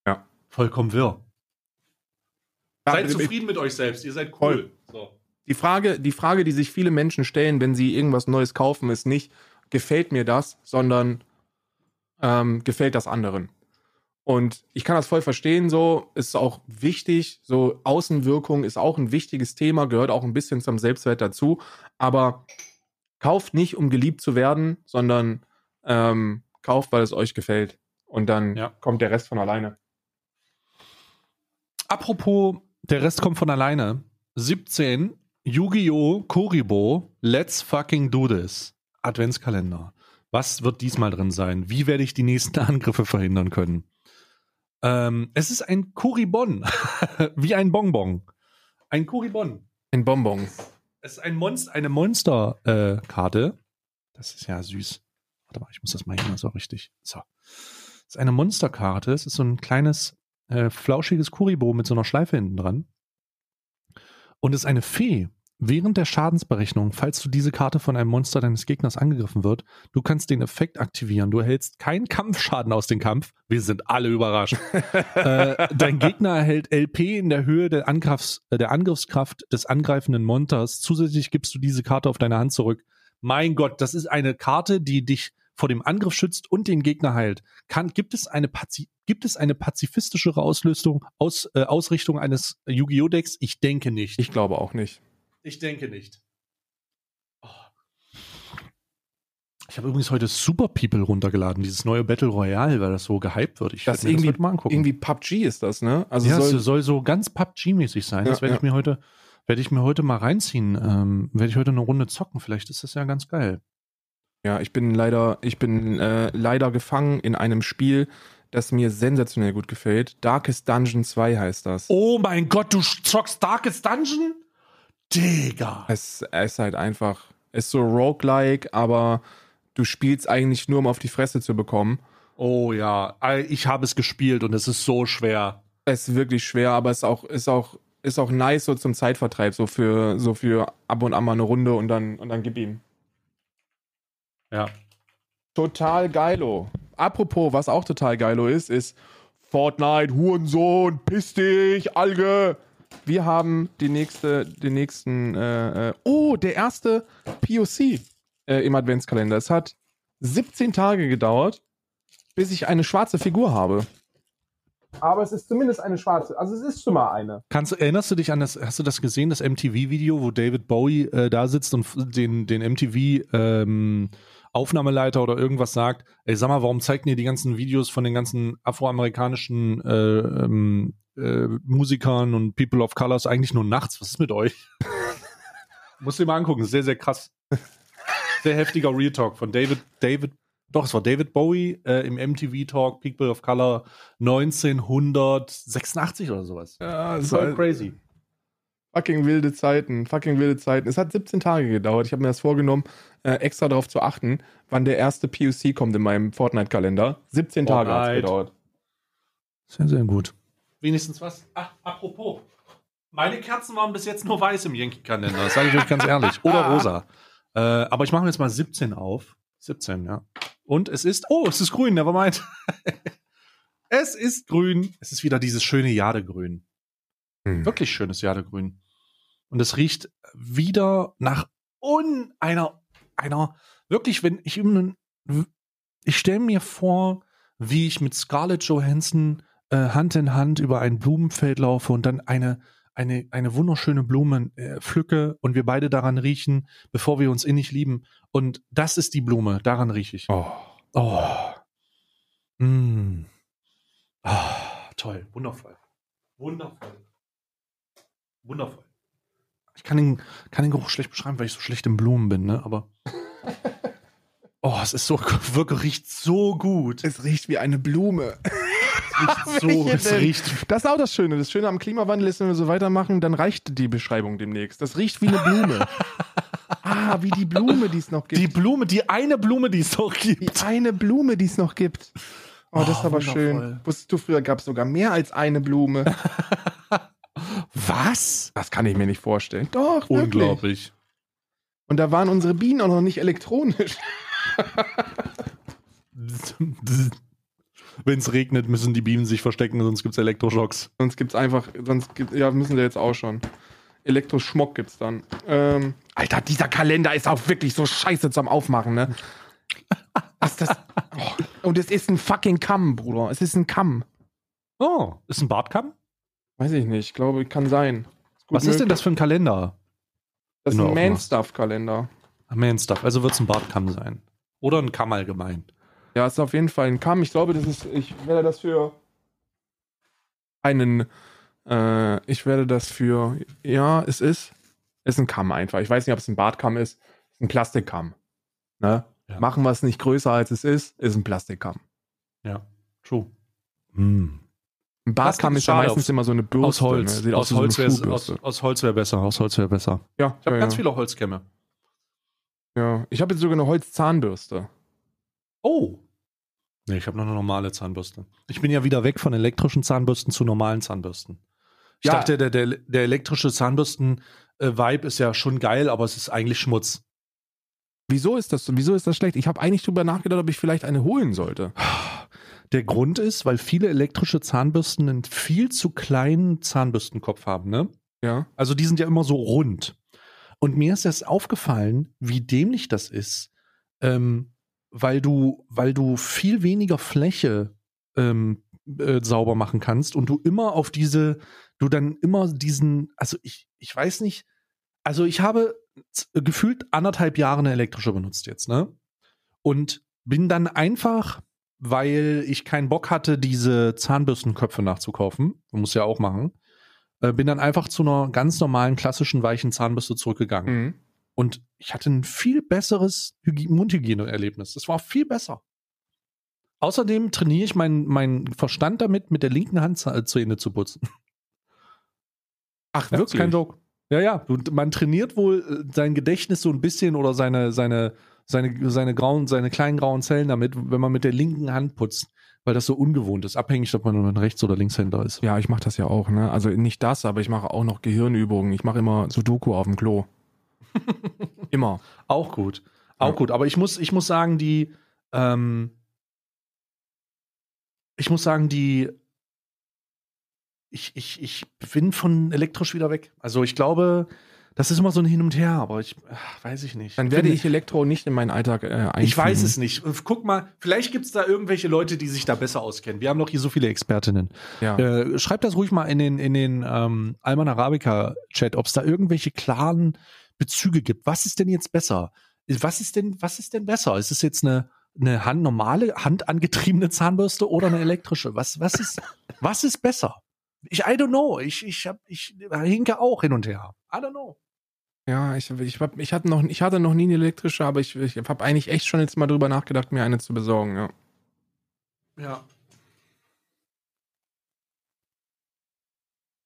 Ja. Vollkommen wirr. Ja, seid zufrieden mit euch selbst, ihr seid cool. So. Die Frage, die Frage, die sich viele Menschen stellen, wenn sie irgendwas Neues kaufen, ist nicht, gefällt mir das, sondern ähm, gefällt das anderen. Und ich kann das voll verstehen, so ist auch wichtig, so Außenwirkung ist auch ein wichtiges Thema, gehört auch ein bisschen zum Selbstwert dazu, aber kauft nicht, um geliebt zu werden, sondern ähm, kauft, weil es euch gefällt. Und dann Ja. kommt der Rest von alleine. Apropos, der Rest kommt von alleine. 17, Yu-Gi-Oh! Kuribo, Let's fucking do this. Adventskalender. Was wird diesmal drin sein? Wie werde ich die nächsten [LAUGHS] Angriffe verhindern können? Ähm, es ist ein Kuribon. [LAUGHS] Wie ein Bonbon. Ein Kuribon. Ein Bonbon. Es ist ein Monster, eine Monsterkarte. Äh. Das ist ja süß. Warte mal, ich muss das mal hier mal so richtig. So. Das ist eine Monsterkarte. Es ist so ein kleines, äh, flauschiges Kuribo mit so einer Schleife hinten dran. Und es ist eine Fee. Während der Schadensberechnung, falls du diese Karte von einem Monster deines Gegners angegriffen wird, du kannst den Effekt aktivieren. Du erhältst keinen Kampfschaden aus dem Kampf. Wir sind alle überrascht. [LAUGHS] äh, dein Gegner erhält LP in der Höhe der, Angriffs, der Angriffskraft des angreifenden Monsters. Zusätzlich gibst du diese Karte auf deine Hand zurück. Mein Gott, das ist eine Karte, die dich vor dem Angriff schützt und den Gegner heilt. Kann, gibt, es eine Pazi gibt es eine pazifistischere Auslösung, aus, äh, Ausrichtung eines Yu-Gi-Oh! Decks? Ich denke nicht. Ich glaube auch nicht. Ich denke nicht. Oh. Ich habe übrigens heute Super People runtergeladen, dieses neue Battle Royale, weil das so gehypt wird. Ich Das irgendwie- heute mal angucken. Irgendwie PUBG ist das, ne? Also ja, soll, es soll so ganz PUBG-mäßig sein. das Ja, werde ja. ich mir heute, werde ich mir heute mal reinziehen. Ähm, werde ich heute eine Runde zocken. Vielleicht ist das ja ganz geil. ja, ich bin leider, ich bin äh, leider gefangen in einem Spiel, das mir sensationell gut gefällt. Darkest Dungeon 2 heißt das. Oh mein Gott, du zockst Darkest Dungeon? Digga. Es, es ist halt einfach, es ist so roguelike, aber du spielst eigentlich nur, um auf die Fresse zu bekommen. Oh ja, ich habe es gespielt und es ist so schwer. Es ist wirklich schwer, aber es ist auch, ist auch, ist auch nice so zum Zeitvertreib, so für, so für ab und an mal eine Runde und dann, und dann gib ihm. Ja. Total geilo. Apropos, was auch total geilo ist, ist Fortnite, Hurensohn, piss dich, Alge. Wir haben die nächste, den nächsten, äh, äh, oh, der erste POC äh, im Adventskalender. Es hat 17 Tage gedauert, bis ich eine schwarze Figur habe. Aber es ist zumindest eine schwarze. Also es ist schon mal eine. Kannst, erinnerst du dich an das, hast du das gesehen, das MTV-Video, wo David Bowie äh, da sitzt und den, den MTV ähm, Aufnahmeleiter oder irgendwas sagt, ey, sag mal, warum zeigt ihr die ganzen Videos von den ganzen afroamerikanischen äh, ähm, äh, Musikern und People of Colors eigentlich nur nachts? Was ist mit euch? Musst du dir mal angucken, sehr, sehr krass. Sehr heftiger Real Talk von David, David, doch, es war David Bowie äh, im MTV Talk People of Color 1986 oder sowas. Ja, es Voll crazy. Fucking wilde Zeiten, fucking wilde Zeiten. Es hat 17 Tage gedauert. Ich habe mir das vorgenommen, äh, extra darauf zu achten, wann der erste POC kommt in meinem Fortnite-Kalender. 17 Tage hat es gedauert. Sehr, sehr gut. Wenigstens was. Ach, apropos. Meine Kerzen waren bis jetzt nur weiß im Yankee-Kalender, das sage ich euch [LAUGHS] ganz ehrlich. Oder rosa. Äh, aber ich mache jetzt mal 17 auf. 17, ja. Und es ist, oh, es ist grün, nevermind. [LAUGHS] es ist grün. Es ist wieder dieses schöne Jadegrün. Hm. Wirklich schönes Jadegrün. Und es riecht wieder nach un einer, einer, wirklich, wenn ich ich stelle mir vor, wie ich mit Scarlett Johansson äh, Hand in Hand über ein Blumenfeld laufe und dann eine, eine, eine wunderschöne Blume äh, pflücke und wir beide daran riechen, bevor wir uns innig lieben. Und das ist die Blume, daran rieche ich. Oh. Oh. Mm. Ah, toll, wundervoll. Wundervoll. Wundervoll. Ich kann den, kann den Geruch schlecht beschreiben, weil ich so schlecht in Blumen bin, ne? Aber. [LAUGHS] Oh, es ist so, wirklich riecht so gut. Es riecht wie eine Blume. Riecht so, es riecht. Das ist auch das Schöne. Das Schöne am Klimawandel ist, wenn wir so weitermachen, dann reicht die Beschreibung demnächst. Das riecht wie eine Blume. [LAUGHS] ah, wie die Blume, die es noch gibt. Die Blume, die eine Blume, die es noch gibt. Die eine Blume, die es noch gibt. Oh, das Oh, ist aber wundervoll. schön. Wusstest du, früher gab es sogar mehr als eine Blume. [LAUGHS] Was? Das kann ich mir nicht vorstellen. Doch, wirklich. Unglaublich. Und da waren unsere Bienen auch noch nicht elektronisch. [LAUGHS] Wenn es regnet, müssen die Bienen sich verstecken, sonst gibt es Elektroschocks. Sonst gibt's einfach, sonst gibt, ja, müssen wir jetzt auch schon. Elektroschmock gibt's dann. Ähm, Alter, dieser Kalender ist auch wirklich so scheiße zum Aufmachen, ne? [LAUGHS] Was ist das? Oh. Und es ist ein fucking Kamm, Bruder. Es ist ein Kamm. Oh, ist ein Bartkamm? Weiß ich nicht. Ich glaube, kann sein. gut Was ist denn möglich. das für ein Kalender? Das ist ein? Man-Stuff-Kalender. Man Stuff, also wird es ein Bartkamm sein. Oder ein Kamm allgemein. Ja, es ist auf jeden Fall ein Kamm. Ich glaube, das ist, ich werde das für einen, äh, ich werde das für, ja, es ist, ist ein Kamm einfach. Ich weiß nicht, ob es ein Bartkamm ist. Es ist ein Plastikkamm. Ne? Ja. Machen wir es nicht größer, als es ist, ist ein Plastikkamm. Ja, true. Hm. Ein Bartkamm ist ja meistens aus- immer so eine Bürste. Aus Holz. Ne? Aus, aus, Holz so eine aus, aus Holz wäre besser. Aus Holz wäre besser. Ja, Ich habe ja, ganz ja. viele Holzkämme. Ja, ich habe jetzt sogar eine Holzzahnbürste. Oh. Nee, ich habe noch eine normale Zahnbürste. Ich bin ja wieder weg von elektrischen Zahnbürsten zu normalen Zahnbürsten. Ich Ja. dachte, der, der, der elektrische Zahnbürsten-Vibe ist ja schon geil, aber es ist eigentlich Schmutz. Wieso ist das so? Wieso ist das schlecht? Ich habe eigentlich drüber nachgedacht, ob ich vielleicht eine holen sollte. Der Grund ist, weil viele elektrische Zahnbürsten einen viel zu kleinen Zahnbürstenkopf haben, ne? Ja. Also die sind ja immer so rund. Und mir ist erst aufgefallen, wie dämlich das ist, ähm, weil du, weil du viel weniger Fläche ähm, äh, sauber machen kannst und du immer auf diese, du dann immer diesen, also ich, ich weiß nicht, also ich habe z- gefühlt anderthalb Jahre eine elektrische benutzt jetzt, ne? Und bin dann einfach, weil ich keinen Bock hatte, diese Zahnbürstenköpfe nachzukaufen, muss ja auch machen, äh, bin dann einfach zu einer ganz normalen, klassischen, weichen Zahnbürste zurückgegangen. Mhm. Und ich hatte ein viel besseres Hygie Mundhygieneerlebnis. Das war viel besser. Außerdem trainiere ich meinen meinen Verstand damit, mit der linken Hand Zäh- Zähne zu putzen. Ach, wirklich? Ist kein Joke. Ja, ja. Du, man trainiert wohl äh, sein Gedächtnis so ein bisschen oder seine, seine, seine, seine grauen, seine kleinen grauen Zellen damit, wenn man mit der linken Hand putzt, weil das so ungewohnt ist, abhängig, ob man ein Rechts- oder Linkshänder ist. Ja, ich mache das ja auch, ne? Also nicht das, aber ich mache auch noch Gehirnübungen. Ich mache immer Sudoku auf dem Klo. [LAUGHS] immer. Auch gut. Auch Ja. gut. Aber ich muss, ich muss sagen, die, ähm, ich muss sagen, die, ich, ich, ich bin von elektrisch wieder weg. Also ich glaube, das ist immer so ein Hin und Her, aber ich, ach, weiß ich nicht. Dann werde ich Elektro nicht in meinen Alltag äh, einfügen. Ich weiß es nicht. Guck mal, vielleicht gibt es da irgendwelche Leute, die sich da besser auskennen. Wir haben doch hier so viele Expertinnen. Ja. Äh, schreibt das ruhig mal in den, in den ähm, Alman Arabica-Chat, ob es da irgendwelche klaren Bezüge gibt. Was ist denn jetzt besser? Was ist denn, was ist denn besser? Ist es jetzt eine, eine Hand, normale, handangetriebene Zahnbürste oder eine elektrische? Was, was, ist, was ist besser? Ich, I don't know. Ich, ich, hab, ich hinke auch hin und her. I don't know. Ja, ich, ich, hab, ich, hatte noch, ich hatte noch nie eine elektrische, aber ich, ich habe eigentlich echt schon jetzt mal drüber nachgedacht, mir eine zu besorgen, ja. Ja.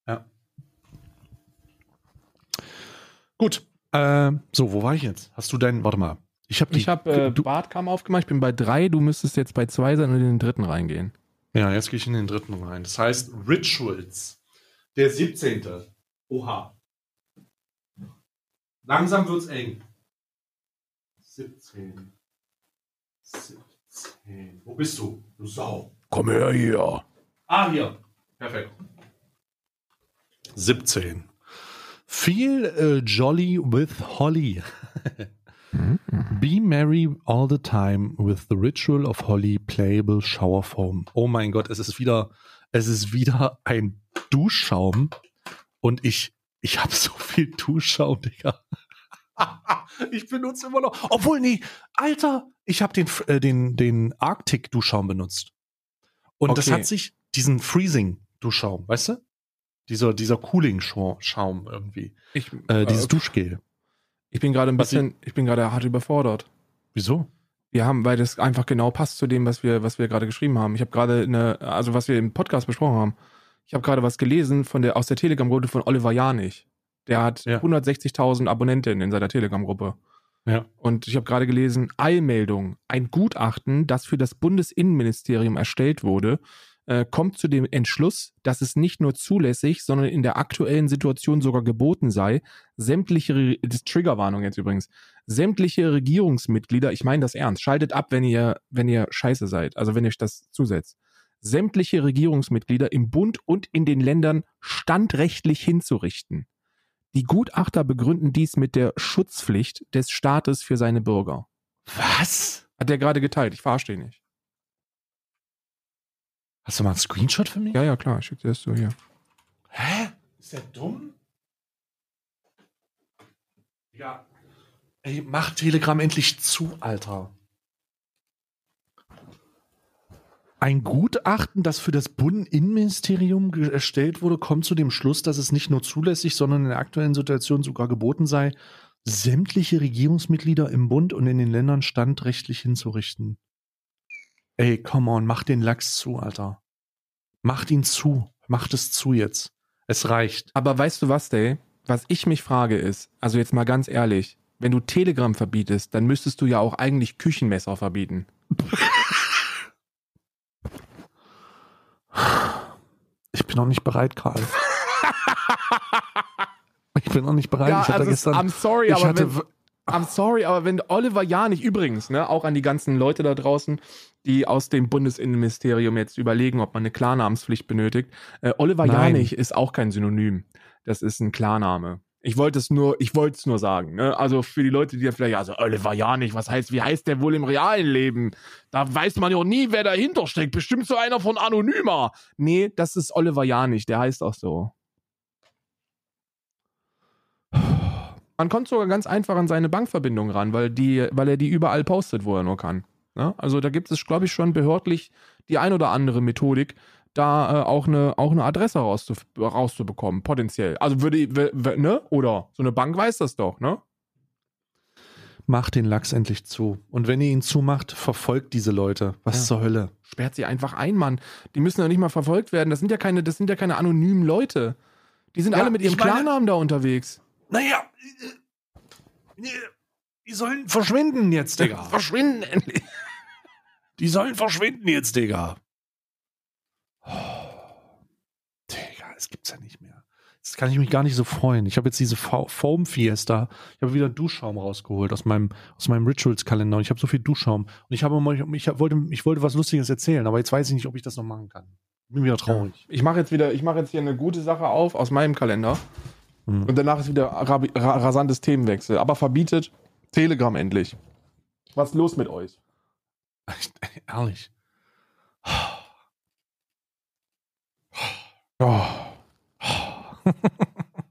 Ja. Gut. Äh, so, wo war ich jetzt? Hast du deinen, warte mal. Ich habe Ich habe äh, du, aufgemacht, ich bin bei drei, du müsstest jetzt bei zwei sein und in den dritten reingehen. Ja, jetzt gehe ich in den dritten rein. Das heißt Rituals. Der 17. Oha. Langsam wird's eng. 17. 17. Wo bist du? Du Sau. Komm her hier. Ah, hier. Perfekt. 17. Feel äh, jolly with Holly. [LAUGHS] Be merry all the time with the ritual of Holly playable shower foam. Oh mein Gott, es ist wieder, es ist wieder ein Duschschaum und ich, ich habe so viel Duschschaum, Digga. [LAUGHS] ich benutze immer noch, obwohl nee, Alter, ich habe den, äh, den, den Arctic Duschschaum benutzt. Und das Okay. hat sich diesen Freezing Duschschaum, weißt du? Dieser, dieser Cooling Schaum irgendwie. Ich, Äh, dieses äh, Duschgel. ich bin gerade ein Was bisschen, ich bin gerade hart überfordert. Wieso? Wir haben, weil das einfach genau passt zu dem, was wir, was wir gerade geschrieben haben. Ich habe gerade eine, also was wir im Podcast besprochen haben. Ich habe gerade was gelesen von der, aus der Telegram-Gruppe von Oliver Janich. Der hat Ja. 160.000 Abonnentinnen in seiner Telegram-Gruppe. Ja. Und ich habe gerade gelesen, Eilmeldung. Ein Gutachten, das für das Bundesinnenministerium erstellt wurde, äh, kommt zu dem Entschluss, dass es nicht nur zulässig, sondern in der aktuellen Situation sogar geboten sei, sämtliche, das Triggerwarnung jetzt übrigens, sämtliche Regierungsmitglieder, ich meine das ernst, schaltet ab, wenn ihr, wenn ihr scheiße seid, also wenn ihr euch das zusetzt, sämtliche Regierungsmitglieder im Bund und in den Ländern standrechtlich hinzurichten. Die Gutachter begründen dies mit der Schutzpflicht des Staates für seine Bürger. Was? Hat der gerade geteilt, ich verstehe nicht. Hast du mal einen Screenshot für mich? Ja, ja, klar, ich schicke dir das so hier. Hä? Ist der dumm? Ja. Ey, mach Telegram endlich zu, Alter. Ein Gutachten, das für das Bundesinnenministerium erstellt wurde, kommt zu dem Schluss, dass es nicht nur zulässig, sondern in der aktuellen Situation sogar geboten sei, sämtliche Regierungsmitglieder im Bund und in den Ländern standrechtlich hinzurichten. Ey, come on, mach den Lachs zu, Alter. Macht ihn zu. Macht es zu jetzt. Es reicht. Aber weißt du was, Day? Was ich mich frage ist, also jetzt mal ganz ehrlich, wenn du Telegram verbietest, dann müsstest du ja auch eigentlich Küchenmesser verbieten. [SIGHS] Ich bin noch nicht bereit, Karl. [LAUGHS] ich bin noch nicht bereit. Ja, ich hatte also, gestern. I'm sorry, ich aber hatte, I'm sorry, aber wenn Oliver Janich, übrigens, ne, auch an die ganzen Leute da draußen, die aus dem Bundesinnenministerium jetzt überlegen, ob man eine Klarnamenspflicht benötigt. Äh, Oliver Nein. Janich ist auch kein Synonym. Das ist ein Klarname. Ich wollte es nur, ich wollte es nur sagen. Ne? Also für die Leute, die ja vielleicht, also Oliver Janich, was heißt, wie heißt der wohl im realen Leben? Da weiß man ja nie, wer dahinter steckt. Bestimmt so einer von Anonymer. Nee, das ist Oliver Janich, der heißt auch so. Man kommt sogar ganz einfach an seine Bankverbindung ran, weil, die, weil er die überall postet, wo er nur kann. Ne? Also da gibt es, glaube ich, schon behördlich die ein oder andere Methodik, da äh, auch, eine, auch eine Adresse rauszu, rauszubekommen, potenziell. Also würde, w- ne? Oder so eine Bank weiß das doch, ne? Macht den Lachs endlich zu. Und wenn ihr ihn zumacht, verfolgt diese Leute. Was Ja. zur Hölle? Sperrt sie einfach ein, Mann. Die müssen ja nicht mal verfolgt werden. Das sind ja keine, das sind ja keine anonymen Leute. Die sind Ja, alle mit ihrem ich meine- Klarnamen da unterwegs. Naja, äh, die sollen verschwinden jetzt, Digga. [LAUGHS] Verschwinden endlich. Die sollen verschwinden jetzt, Digga. Digga, es gibt's ja nicht mehr. Jetzt kann ich mich gar nicht so freuen. Ich habe jetzt diese Fo- Foam Fiesta. Ich habe wieder Duschschaum rausgeholt aus meinem, aus meinem Rituals-Kalender. Und ich habe so viel Duschschaum. Und ich habe ich wollte, ich wollte was Lustiges erzählen, aber jetzt weiß ich nicht, ob ich das noch machen kann. Bin wieder traurig. Ich mache jetzt wieder, ich mache jetzt hier eine gute Sache auf aus meinem Kalender. Hm. Und danach ist wieder rabi- ra rasantes Themenwechsel. Aber verbietet Telegram endlich. Was ist los mit euch? [LAUGHS] Ehrlich.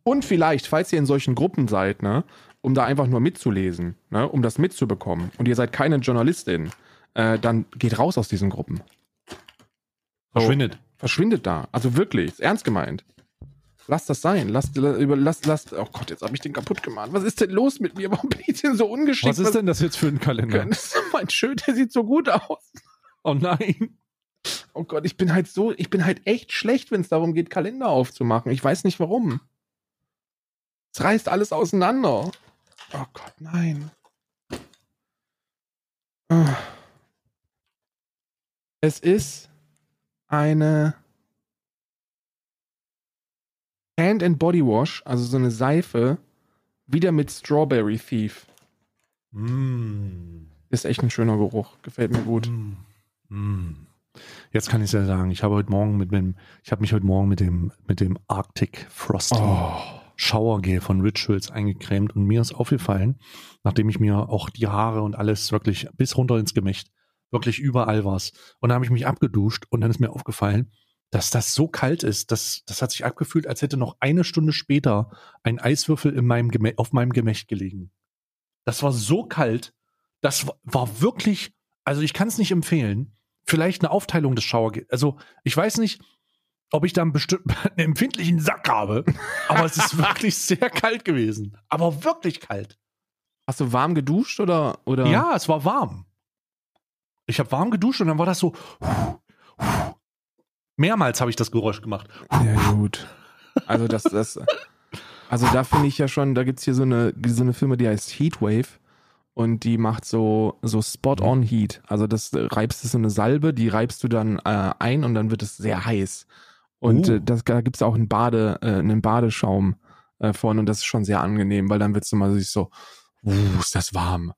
Und vielleicht, falls ihr in solchen Gruppen seid, ne, um da einfach nur mitzulesen, ne, um das mitzubekommen, und ihr seid keine Journalistin, äh, dann geht raus aus diesen Gruppen. Verschwindet. Verschwindet da. Also wirklich, ist ernst gemeint. Lasst das sein. Lasst, über, lasst, lasst. Oh Gott, jetzt habe ich den kaputt gemacht. Was ist denn los mit mir? Warum bin ich denn so ungeschickt? Was ist denn das jetzt für ein Kalender? Das ist mein Schild, der sieht so gut aus. Oh nein. Oh Gott, ich bin halt so, ich bin halt echt schlecht, wenn es darum geht, Kalender aufzumachen. Ich weiß nicht warum. Es reißt alles auseinander. Oh Gott, nein. Ah. Es ist eine Hand and Body Wash, also so eine Seife, wieder mit Strawberry Thief. Mm. Ist echt ein schöner Geruch. Gefällt mir gut. Mm. Mm. Jetzt kann ich es ja sagen, ich habe heute Morgen mit dem, ich habe mich heute Morgen mit dem, mit dem Arctic Frosty Oh. Showergel von Rituals eingecremt und mir ist aufgefallen, nachdem ich mir auch die Haare und alles wirklich bis runter ins Gemächt, wirklich überall war's. Und dann habe ich mich abgeduscht und dann ist mir aufgefallen, dass das so kalt ist, dass das hat sich abgefühlt, als hätte noch eine Stunde später ein Eiswürfel in meinem Gemä auf meinem Gemächt gelegen. Das war so kalt, das war, wirklich, also ich kann es nicht empfehlen. Vielleicht eine Aufteilung des Showergels. Also ich weiß nicht, ob ich da einen [LAUGHS] einen empfindlichen Sack habe, aber es ist wirklich sehr kalt gewesen. Aber wirklich kalt. Hast du warm geduscht oder? oder? Ja, es war warm. Ich habe warm geduscht und dann war das so. Mehrmals habe ich das Geräusch gemacht. Ja, gut. Also das, das, also da finde ich ja schon, da gibt's hier so eine, so eine Firma, die heißt Heatwave und die macht so, so Spot-on-Heat. Also das reibst du so eine Salbe, die reibst du dann äh, ein und dann wird es sehr heiß. Und äh, das, da gibt's auch einen Bade, äh, einen Badeschaum äh, von und das ist schon sehr angenehm, weil dann wird's immer sich so, uh, ist das warm.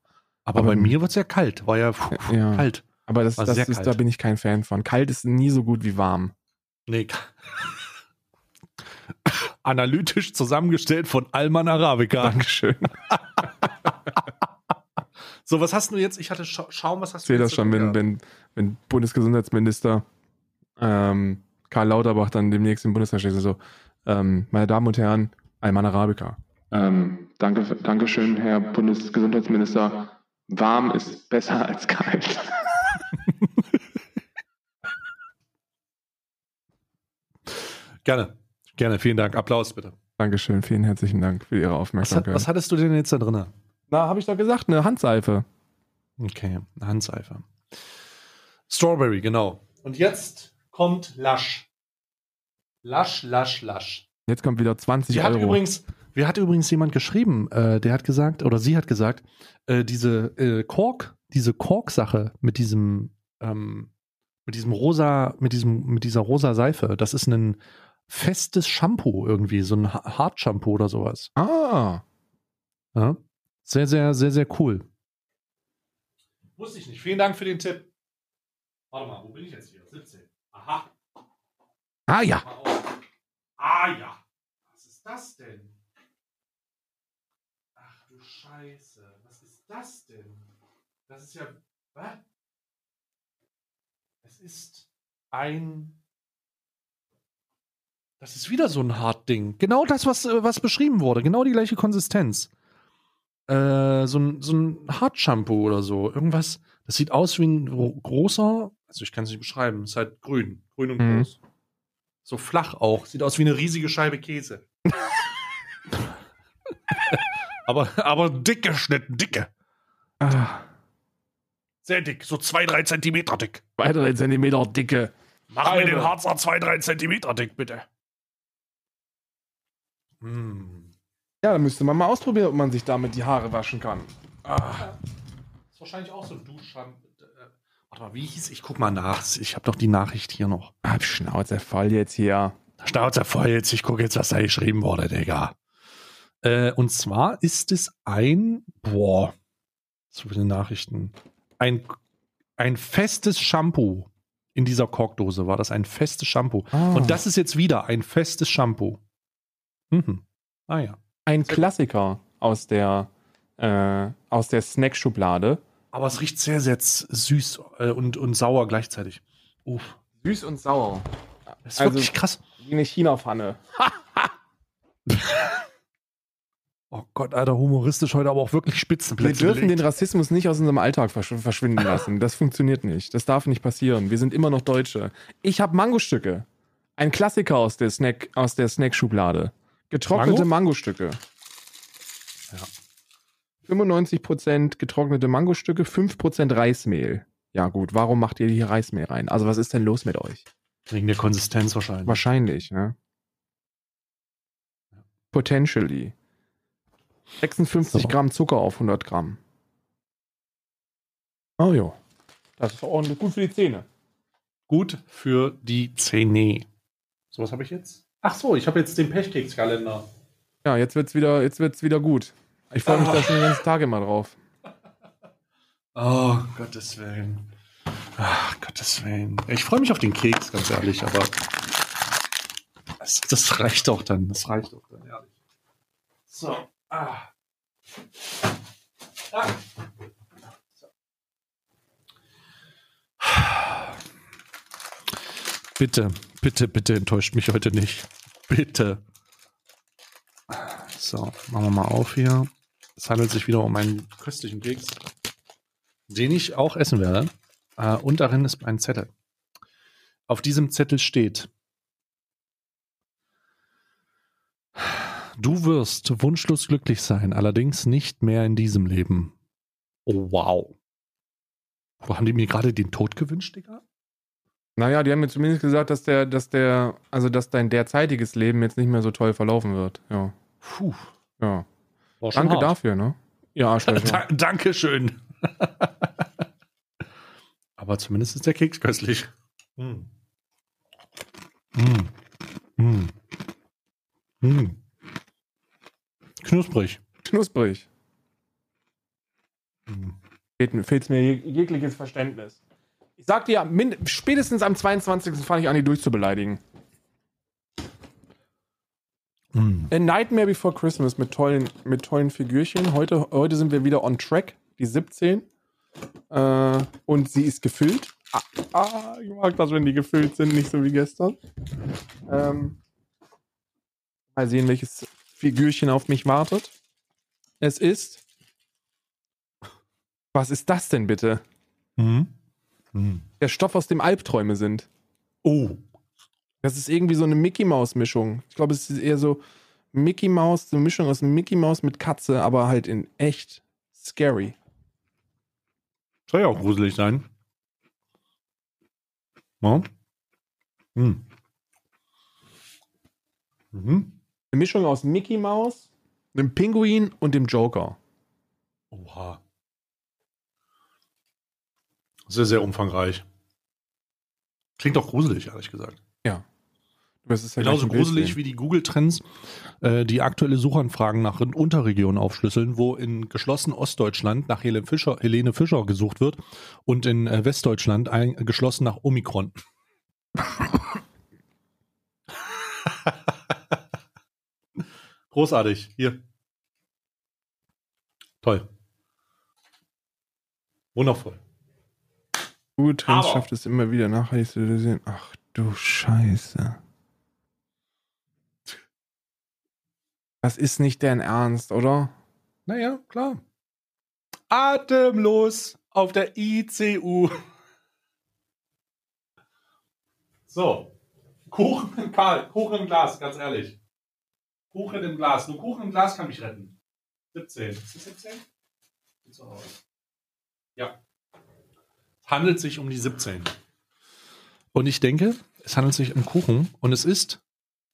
Aber, Aber- bei mir wird es ja kalt. War ja puh, Ja. kalt. Aber das, das ist, da bin ich kein Fan von. Kalt ist nie so gut wie warm. Nee. [LAUGHS] Analytisch zusammengestellt von Alman Arabica. Dankeschön. [LAUGHS] So, was hast du jetzt? Ich hatte Scha Schaum, was hast Ich sehe du das jetzt? schon, wenn, wenn, wenn Bundesgesundheitsminister ähm, Karl Lauterbach dann demnächst im Bundestag steht, so, ähm, meine Damen und Herren, Alman Arabica. Ähm, danke, danke schön, Herr Bundesgesundheitsminister. Warm ist besser als kalt. [LAUGHS] Gerne. Gerne, vielen Dank. Applaus bitte. Dankeschön, vielen herzlichen Dank für Ihre Was, hat, Aufmerksamkeit. was hattest du denn jetzt da drin? Na, habe ich doch gesagt, eine Handseife. Okay, eine Handseife. Strawberry, genau. Und jetzt kommt Lush. Lush, Lush, Lush. Jetzt kommt wieder 20 Die hat Euro. übrigens, Mir hat übrigens jemand geschrieben, äh, der hat gesagt, oder sie hat gesagt, äh, diese äh, Kork, diese Kork-Sache mit diesem, ähm, mit diesem rosa, mit diesem, mit dieser rosa Seife, das ist ein festes Shampoo irgendwie, so ein Ha- Hart-Shampoo oder sowas. Ah. Ja? Sehr, sehr, sehr, sehr cool. Wusste ich nicht. Vielen Dank für den Tipp. Warte mal, wo bin ich jetzt hier? 17. Aha. Ah ja. Ah ja. Was ist das denn? Ach du Scheiße. Was ist das denn? Das ist ja. Was? Es ist ein. Das ist wieder so ein Hartding. Genau das, was, äh, was beschrieben wurde. Genau die gleiche Konsistenz. Äh, so ein, so ein Hartshampoo oder so. Irgendwas. Das sieht aus wie ein gro- großer. Also ich kann es nicht beschreiben. Ist halt grün. Grün und Mhm. groß. So flach auch. Sieht aus wie eine riesige Scheibe Käse. [LAUGHS] aber, aber dick geschnitten, dicke. Ah. Sehr dick. So zwei, drei Zentimeter dick. Weitere Zentimeter dicke. Mach mir Alter. den Harzer zwei, drei Zentimeter dick, bitte. Mm. Ja, dann müsste man mal ausprobieren, ob man sich damit die Haare waschen kann. Ah. Ist wahrscheinlich auch so ein Duschschampoo. Äh, Warte mal, wie hieß Ich guck mal nach. Ich habe doch die Nachricht hier noch. Hab Schnauze voll jetzt hier. Schnauze voll jetzt. Ich gucke jetzt, was da geschrieben wurde, Digga. Äh, und zwar ist es ein, boah, so viele Nachrichten. Ein, ein festes Shampoo. In dieser Korkdose war das ein festes Shampoo. Ah. Und das ist jetzt wieder ein festes Shampoo. Mhm. Ah ja. ein Klassiker aus der, äh, aus der Snackschublade. Aber es riecht sehr, sehr süß äh, und, und sauer gleichzeitig. Uff. Süß und sauer. Das ist Also- wirklich krass. Wie eine China-Pfanne. [LAUGHS] Oh Gott, Alter, humoristisch heute aber auch wirklich Wir Spitzenplätze. dürfen den. Rassismus nicht aus unserem Alltag versch verschwinden lassen. Das funktioniert nicht. Das darf nicht passieren. Wir sind immer noch Deutsche. Ich habe Mangostücke. Ein Klassiker aus der Snack aus der Snackschublade. Getrocknete Mango? Mangostücke. Ja. 95% getrocknete Mangostücke, 5% Reismehl. Ja gut, warum macht ihr hier Reismehl rein? Also was ist denn los mit euch? Wegen der Konsistenz wahrscheinlich. Wahrscheinlich, ne? Potentially. 56 So. Gramm Zucker auf 100 Gramm. Oh jo. Das ist ordentlich gut für die Zähne. Gut für die Zähne. So, was habe ich jetzt? Ach so, ich habe jetzt den Pechkekskalender. Ja, jetzt wird's wieder, jetzt wird's wieder gut. Ich freue mich Ah. da schon den ganzen Tag immer drauf. Oh, Gottes Willen. Ach, Gottes Willen. Ich freue mich auf den Keks, ganz ehrlich, aber das, das reicht doch dann. Das reicht doch dann, ehrlich. So. Ah. Ah. So. Bitte, bitte, bitte enttäuscht mich heute nicht. Bitte. So, machen wir mal auf hier. Es handelt sich wieder um einen köstlichen Keks, den ich auch essen werde. Äh, und darin ist ein Zettel. Auf diesem Zettel steht: Du wirst wunschlos glücklich sein, allerdings nicht mehr in diesem Leben. Oh, wow. Wo haben die mir gerade den Tod gewünscht, Digga? Naja, die haben mir zumindest gesagt, dass der, dass der, also dass dein derzeitiges Leben jetzt nicht mehr so toll verlaufen wird. Ja. Puh. Ja. Danke hart. dafür, ne? Ja, [LAUGHS] Arschlöcher. Da, Dankeschön. [LAUGHS] Aber zumindest ist der Keks köstlich. Mm. Mm. Mm. Mm. Knusprig. Knusprig. Mm. Fehlt, mir jeg- jegliches Verständnis. Ich sag dir, min, spätestens am 22. fange ich an, die durchzubeleidigen. Mm. A Nightmare Before Christmas mit tollen, mit tollen Figürchen. Heute, heute sind wir wieder on track, die 17. Äh, und sie ist gefüllt. Ah, ah, ich mag das, wenn die gefüllt sind, nicht so wie gestern. Ähm, mal sehen, welches Figürchen auf mich wartet. Es ist. Was ist das denn bitte? Mm. Mm. Der Stoff, aus dem Albträume sind. Oh. Das ist irgendwie so eine Mickey Maus Mischung. Ich glaube, es ist eher so Mickey Maus, so eine Mischung aus Mickey Maus mit Katze, aber halt in echt scary. Soll ja auch gruselig sein. Ja. Mm. Mhm. Eine Mischung aus Mickey Maus, dem Pinguin und dem Joker. Oha. Sehr, sehr umfangreich. Klingt doch gruselig, ehrlich gesagt. Das ist ja Genauso gruselig wie die Google-Trends, äh, die aktuelle Suchanfragen nach Unterregionen aufschlüsseln, wo in geschlossen Ostdeutschland nach Helene Fischer, Helene Fischer gesucht wird und in äh, Westdeutschland ein, geschlossen nach Omikron. [LAUGHS] Großartig. Hier. Toll. Wundervoll. Google Trends Aber- schafft es immer wieder nachhaltig zu realisieren. Ach du Scheiße. Das ist nicht deren Ernst, oder? Naja, klar. Atemlos auf der ICU. So. Kuchen, Karl, Kuchen im Glas, ganz ehrlich. Kuchen im Glas. Nur Kuchen im Glas kann mich retten. 17. Ist das 17? Sieht so aus. Ja. Es handelt sich um die 17. Und ich denke, es handelt sich um Kuchen und es ist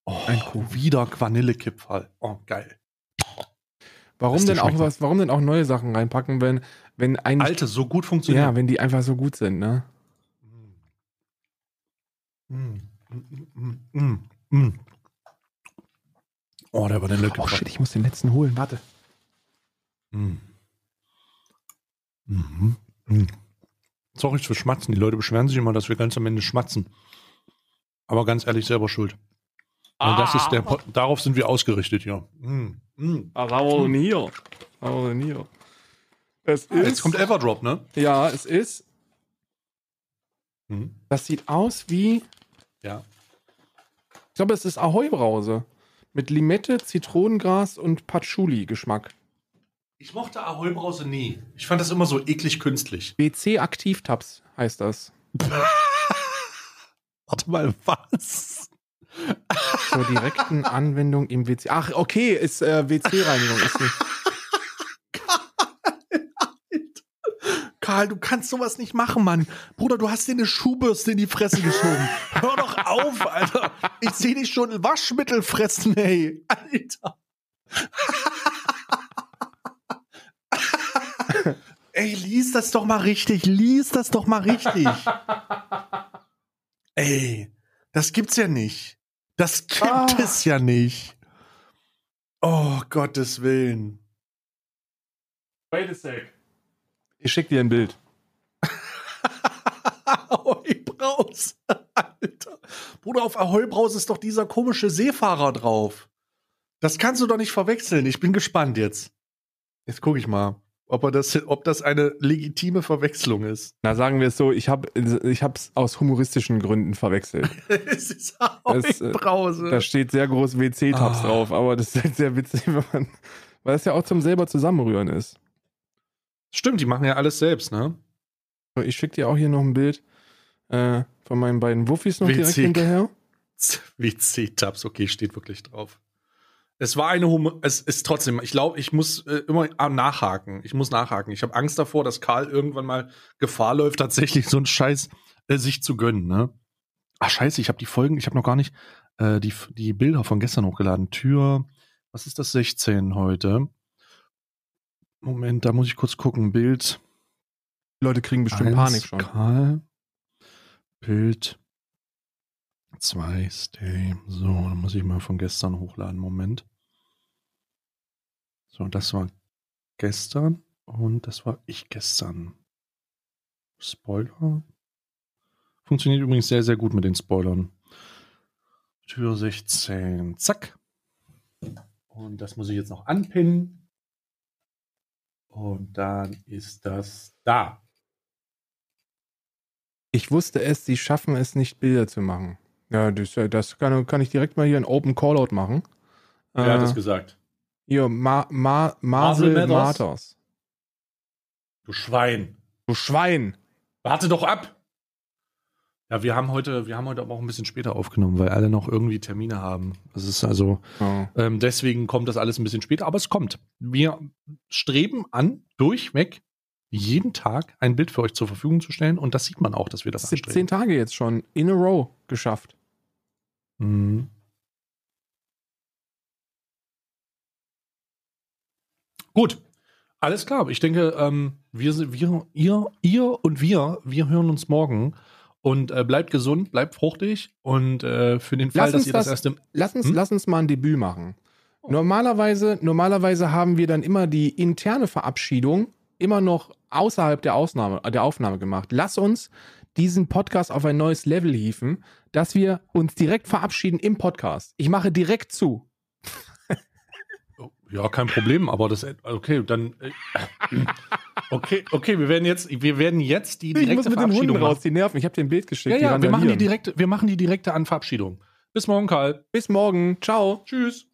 oh, Ein Kuchen. wieder Vanillekipferl. Oh, geil. Warum denn auch was, warum denn auch neue Sachen reinpacken, wenn, wenn eigentlich, Alte, so gut funktioniert. ja, wenn die einfach so gut sind, ne? Mm, mm, mm, mm, mm. Oh, der war der Lücke. Oh shit, ich muss den letzten holen, warte. Mm. Mhm. Mm. Sorry für Schmatzen. Die Leute beschweren sich immer, dass wir ganz am Ende schmatzen. Aber ganz ehrlich, selber schuld. Und das ist der, Po- darauf sind wir ausgerichtet hier. Mm. Mm. Was haben wir denn hier? Was haben wir denn hier? Es ist, Jetzt kommt Everdrop, ne? ja, es ist, Mhm. das sieht aus wie, Ja. ich glaube, es ist Ahoi-Brause. Mit Limette, Zitronengras und Patchouli-Geschmack. Ich mochte Ahoi-Brause nie. Ich fand das immer so eklig künstlich. BC Aktivtabs heißt das. [LAUGHS] Warte mal, was? Zur direkten Anwendung im WC. Ach, okay, ist äh, WC-Reinigung. Ist nicht. Karl, du kannst sowas nicht machen, Mann. Bruder, du hast dir eine Schuhbürste in die Fresse geschoben. Hör doch auf, Alter. Ich sehe dich schon Waschmittel fressen, ey. Alter. ey, lies das doch mal richtig. Lies das doch mal richtig. ey, das gibt's ja nicht. Das gibt Ah. es ja nicht. Oh, Gottes Willen. Wait a sec. Ich schick dir ein Bild. [LAUGHS] Ahoi-Braus. Alter. Bruder, auf Ahoi-Braus ist doch dieser komische Seefahrer drauf. Das kannst du doch nicht verwechseln. Ich bin gespannt jetzt. Jetzt gucke ich mal, ob, er das, ob das eine legitime Verwechslung ist. Na, sagen wir es so, ich habe ich hab's aus humoristischen Gründen verwechselt. [LAUGHS] es ist Es, äh, Ahoi-Brause. Da steht sehr groß WC-Tabs Ah. drauf, aber das ist halt sehr witzig, wenn man, weil es ja auch zum selber zusammenrühren ist. Stimmt, die machen ja alles selbst, ne? So, Ich schicke dir auch hier noch ein Bild äh, von meinen beiden Wuffis noch direkt Witzig. hinterher. [LAUGHS] WC-Tabs, okay, steht wirklich drauf. Es war eine Humor, es ist trotzdem, ich glaube, ich muss äh, immer ah, nachhaken. Ich muss nachhaken. Ich habe Angst davor, dass Karl irgendwann mal Gefahr läuft, tatsächlich so einen Scheiß äh, sich zu gönnen, ne? Ach, scheiße, ich habe die Folgen, ich habe noch gar nicht äh, die, die Bilder von gestern hochgeladen. Tür, was ist das, 16 heute? Moment, da muss ich kurz gucken. Bild. Die Leute kriegen bestimmt Eins, Panik schon. Karl. Bild. Zwei, Stay. So, dann muss ich mal von gestern hochladen. Moment. So, das war gestern und das war ich gestern. Spoiler. Funktioniert übrigens sehr, sehr gut mit den Spoilern. Tür 16. Zack. Und das muss ich jetzt noch anpinnen. Und dann ist das da. Ich wusste es, sie schaffen es nicht, Bilder zu machen. Ja, das, das kann, kann ich direkt mal hier ein Open Callout machen. Wer hat Äh, das gesagt? Hier, Ma, Ma, Marcel? Mathers. Du Schwein. Du Schwein. Warte doch ab. Ja, wir haben heute, wir haben heute aber auch ein bisschen später aufgenommen, weil alle noch irgendwie Termine haben. Das ist also, Oh. ähm, deswegen kommt das alles ein bisschen später, aber es kommt. Wir streben an, durchweg jeden Tag ein Bild für euch zur Verfügung zu stellen und das sieht man auch, dass wir das 17 anstreben. Tage jetzt schon in a row geschafft. Mhm. Gut. Alles klar. Ich denke, ähm, wir, wir, ihr, ihr und wir, wir hören uns morgen. Und äh, bleibt gesund, bleibt fruchtig. Und äh, für den Fall, Lass dass ihr das, das- erste. Lass uns, Hm? lass uns mal ein Debüt machen. Normalerweise, normalerweise haben wir dann immer die interne Verabschiedung immer noch außerhalb der, Ausnahme, der Aufnahme gemacht. Lass uns diesen Podcast auf ein neues Level hieven, dass wir uns direkt verabschieden im Podcast. Ich mache direkt zu. Ja, kein Problem, aber das. Okay, dann. Äh, okay, okay, wir werden jetzt, wir werden jetzt die Ich muss direkte mit den Hunden raus, die nerven. Ich habe dir ein Bild geschickt. Ja, ja, wir machen die direkte, wir machen die direkte Anverabschiedung. Bis morgen, Karl. Bis morgen. Ciao. Tschüss.